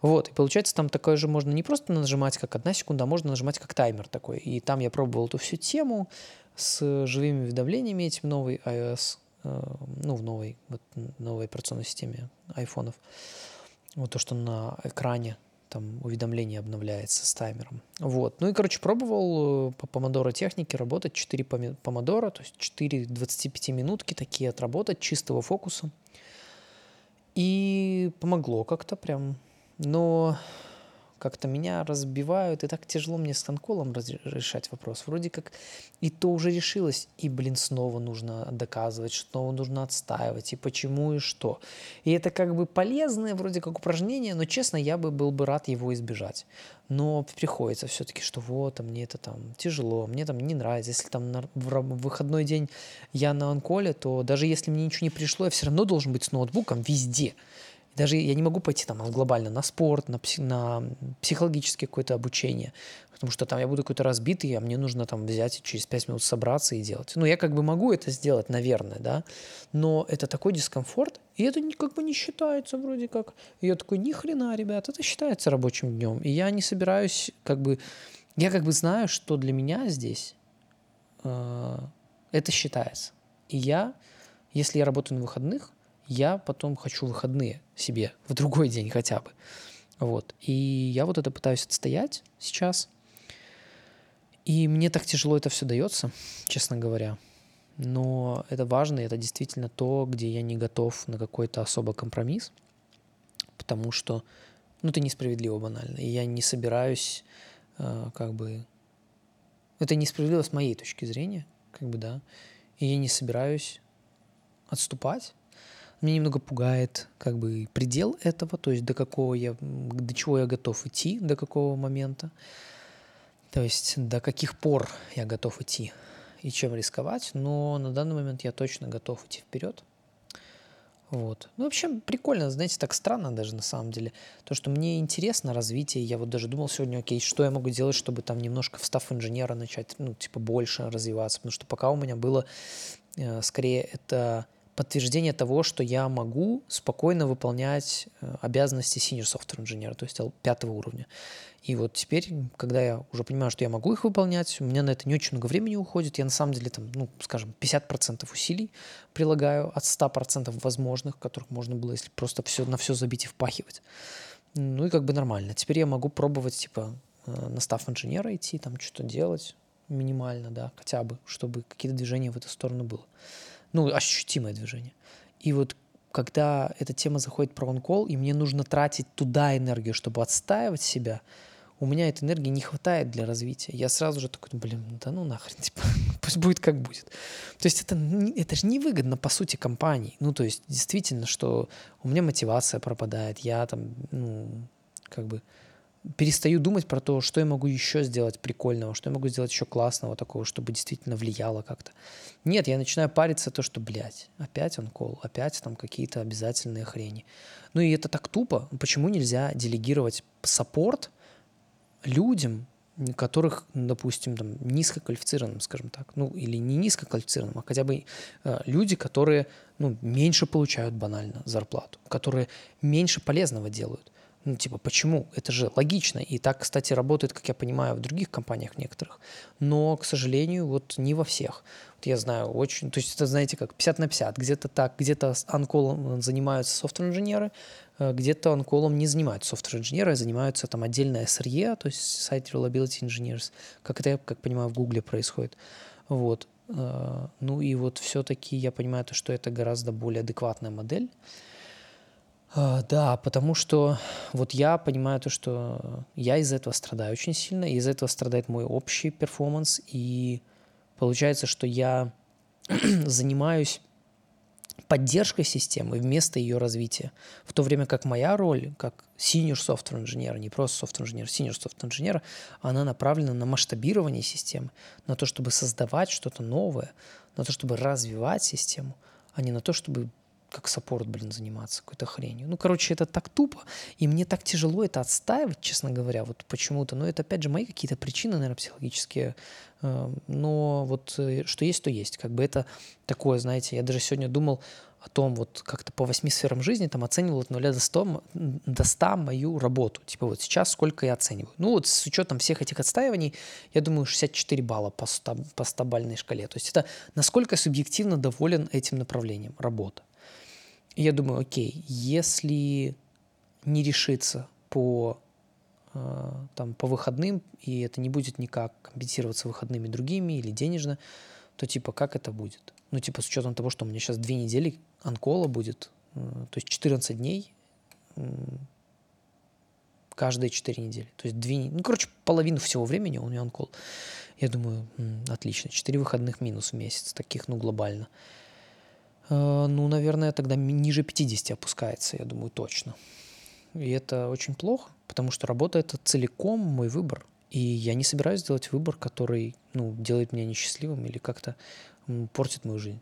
Вот, и получается, там такое же можно не просто нажимать как одна секунда, а можно нажимать как таймер такой. И там я пробовал эту всю тему с живыми уведомлениями этим новый iOS, э, ну, в новой, вот, новой операционной системе айфонов. Вот то, что на экране там уведомление обновляется с таймером. Вот. Ну и, короче, пробовал э, по помодоро технике работать 4 помодоро, то есть 4 25 минутки такие отработать чистого фокуса. И помогло как-то прям. Но как-то меня разбивают, и так тяжело мне с анколом решать вопрос. Вроде как и то уже решилось, и, блин, снова нужно доказывать, снова нужно отстаивать, и почему, и что. И это как бы полезное вроде как упражнение, но, честно, я бы был бы рад его избежать. Но приходится все-таки, что вот, а мне это там тяжело, мне там не нравится. Если там на, в выходной день я на анколе, то даже если мне ничего не пришло, я все равно должен быть с ноутбуком везде. Даже я не могу пойти там глобально на спорт, на, псих, на психологическое какое-то обучение, потому что там я буду какой-то разбитый, а мне нужно там взять и через 5 минут собраться и делать. Ну, я как бы могу это сделать, наверное, да, но это такой дискомфорт, и это как бы не считается вроде как. И я такой, ни хрена, ребят, это считается рабочим днем. И я не собираюсь как бы... Я как бы знаю, что для меня здесь э, это считается. И я, если я работаю на выходных, я потом хочу выходные себе в другой день хотя бы. Вот. И я вот это пытаюсь отстоять сейчас. И мне так тяжело это все дается, честно говоря. Но это важно, и это действительно то, где я не готов на какой-то особо компромисс, потому что, ну, это несправедливо банально. И я не собираюсь э, как бы... Это несправедливо с моей точки зрения, как бы, да. И я не собираюсь отступать. Меня немного пугает как бы предел этого, то есть до какого я, до чего я готов идти, до какого момента. То есть до каких пор я готов идти и чем рисковать, но на данный момент я точно готов идти вперед. Вот. Ну, вообще прикольно, знаете, так странно даже на самом деле. То, что мне интересно развитие, я вот даже думал сегодня, окей, что я могу делать, чтобы там немножко встав инженера начать, ну, типа, больше развиваться, потому что пока у меня было, э, скорее, это подтверждение того, что я могу спокойно выполнять э, обязанности senior software инженера, то есть пятого уровня. И вот теперь, когда я уже понимаю, что я могу их выполнять, у меня на это не очень много времени уходит. Я на самом деле там, ну, скажем, 50% усилий прилагаю от 100% возможных, которых можно было, если просто все, на все забить и впахивать. Ну и как бы нормально. Теперь я могу пробовать, типа, э, на став инженера идти, там что-то делать минимально, да, хотя бы, чтобы какие-то движения в эту сторону было ну, ощутимое движение. И вот когда эта тема заходит про онкол, и мне нужно тратить туда энергию, чтобы отстаивать себя, у меня этой энергии не хватает для развития. Я сразу же такой, блин, да ну нахрен, [laughs] типа, пусть будет как будет. То есть это, это же невыгодно, по сути, компании. Ну, то есть действительно, что у меня мотивация пропадает, я там, ну, как бы перестаю думать про то, что я могу еще сделать прикольного, что я могу сделать еще классного такого, чтобы действительно влияло как-то. Нет, я начинаю париться то, что, блядь, опять он кол, опять там какие-то обязательные хрени. Ну и это так тупо. Почему нельзя делегировать саппорт людям, которых, допустим, там, низкоквалифицированным, скажем так, ну или не низкоквалифицированным, а хотя бы э, люди, которые ну, меньше получают банально зарплату, которые меньше полезного делают. Ну, типа, почему? Это же логично. И так, кстати, работает, как я понимаю, в других компаниях некоторых. Но, к сожалению, вот не во всех. Вот я знаю очень... То есть это, знаете, как 50 на 50. Где-то так, где-то анколом занимаются софтвер-инженеры, э, где-то анколом не занимаются софтвер-инженеры, а занимаются там отдельно SRE, то есть Site Reliability Engineers, как это, как понимаю, в Гугле происходит. Вот. Э, ну и вот все-таки я понимаю, то, что это гораздо более адекватная модель. А, да, потому что вот я понимаю то, что я из этого страдаю очень сильно, и из этого страдает мой общий перформанс, и получается, что я [clears throat] занимаюсь поддержкой системы вместо ее развития. В то время как моя роль, как senior software инженера, не просто software инженер, senior software инженера, она направлена на масштабирование системы, на то, чтобы создавать что-то новое, на то, чтобы развивать систему, а не на то, чтобы как саппорт, блин, заниматься какой-то хренью. Ну, короче, это так тупо, и мне так тяжело это отстаивать, честно говоря, вот почему-то. Но это, опять же, мои какие-то причины, наверное, психологические. Эм, но вот э, что есть, то есть. Как бы это такое, знаете, я даже сегодня думал о том, вот как-то по восьми сферам жизни там оценивал от нуля до 100, до 100 мою работу. Типа вот сейчас сколько я оцениваю. Ну вот с учетом всех этих отстаиваний, я думаю, 64 балла по 100, по 100 бальной шкале. То есть это насколько субъективно доволен этим направлением работа. Я думаю, окей, если не решиться по, э, там, по выходным, и это не будет никак компенсироваться выходными другими или денежно, то типа как это будет? Ну, типа с учетом того, что у меня сейчас две недели анкола будет, э, то есть 14 дней каждые 4 недели. То есть две, ну, короче, половину всего времени у меня анкол. Я думаю, отлично, 4 выходных минус в месяц, таких, ну, глобально. Э, ну, наверное, тогда ниже 50 опускается, я думаю, точно. И это очень плохо, потому что работа — это целиком мой выбор. И я не собираюсь делать выбор, который ну, делает меня несчастливым или как-то портит мою жизнь.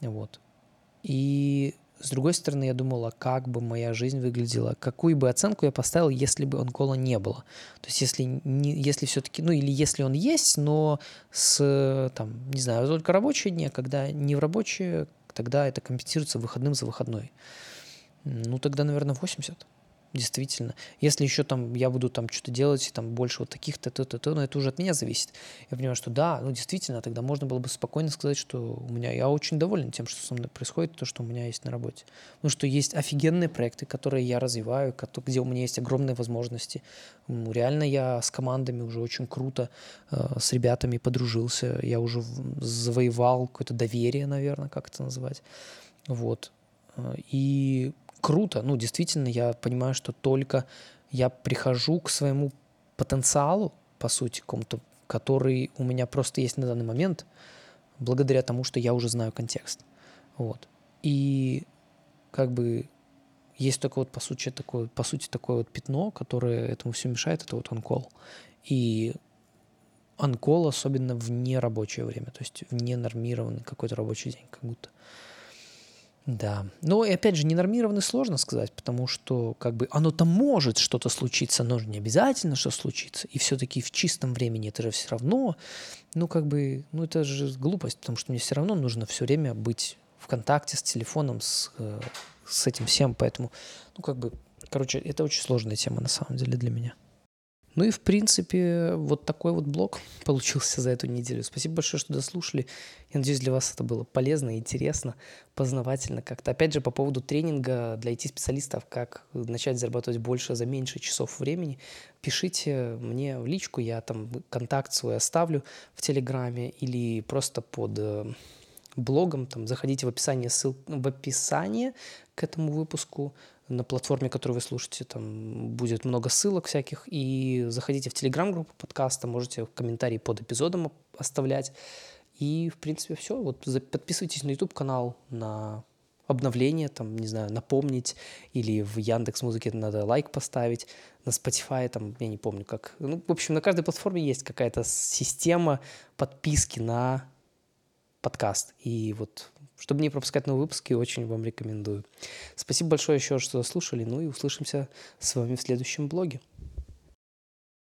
Вот. И с другой стороны, я думала, как бы моя жизнь выглядела, какую бы оценку я поставил, если бы онкола не было. То есть если, не, если все-таки, ну или если он есть, но с, там, не знаю, только рабочие дни, а когда не в рабочие, тогда это компенсируется выходным за выходной. Ну, тогда, наверное, 80. Действительно. Если еще там я буду там что-то делать, там больше вот таких-то, то, то, то, но это уже от меня зависит. Я понимаю, что да, ну действительно, тогда можно было бы спокойно сказать, что у меня, я очень доволен тем, что со мной происходит, то, что у меня есть на работе. Ну, что есть офигенные проекты, которые я развиваю, где у меня есть огромные возможности. Ну, реально я с командами уже очень круто, э, с ребятами подружился, я уже завоевал какое-то доверие, наверное, как это называть. Вот. Э, и круто. Ну, действительно, я понимаю, что только я прихожу к своему потенциалу, по сути, какому-то, который у меня просто есть на данный момент, благодаря тому, что я уже знаю контекст. Вот. И как бы есть только вот по сути такое, по сути такое вот пятно, которое этому все мешает, это вот анкол. И анкол особенно в нерабочее время, то есть в ненормированный какой-то рабочий день, как будто. Да. Но и опять же, ненормированный сложно сказать, потому что как бы оно-то может что-то случиться, но не обязательно что случится. И все-таки в чистом времени это же все равно, ну как бы, ну это же глупость, потому что мне все равно нужно все время быть в контакте с телефоном, с, э, с этим всем, поэтому, ну как бы, короче, это очень сложная тема на самом деле для меня. Ну и, в принципе, вот такой вот блог [laughs] получился за эту неделю. Спасибо большое, что дослушали. Я надеюсь, для вас это было полезно, интересно, познавательно как-то. Опять же, по поводу тренинга для IT-специалистов, как начать зарабатывать больше за меньше часов времени, пишите мне в личку, я там контакт свой оставлю в Телеграме или просто под э, блогом, там, заходите в описание, ссыл... в описание к этому выпуску, на платформе, которую вы слушаете, там будет много ссылок всяких. И заходите в телеграм-группу подкаста, можете комментарии под эпизодом оставлять. И, в принципе, все. Вот подписывайтесь на YouTube-канал, на обновление, там, не знаю, напомнить, или в Яндекс Музыке надо лайк поставить, на Spotify, там, я не помню как. Ну, в общем, на каждой платформе есть какая-то система подписки на подкаст. И вот чтобы не пропускать новые выпуски, очень вам рекомендую. Спасибо большое еще, что слушали. Ну и услышимся с вами в следующем блоге.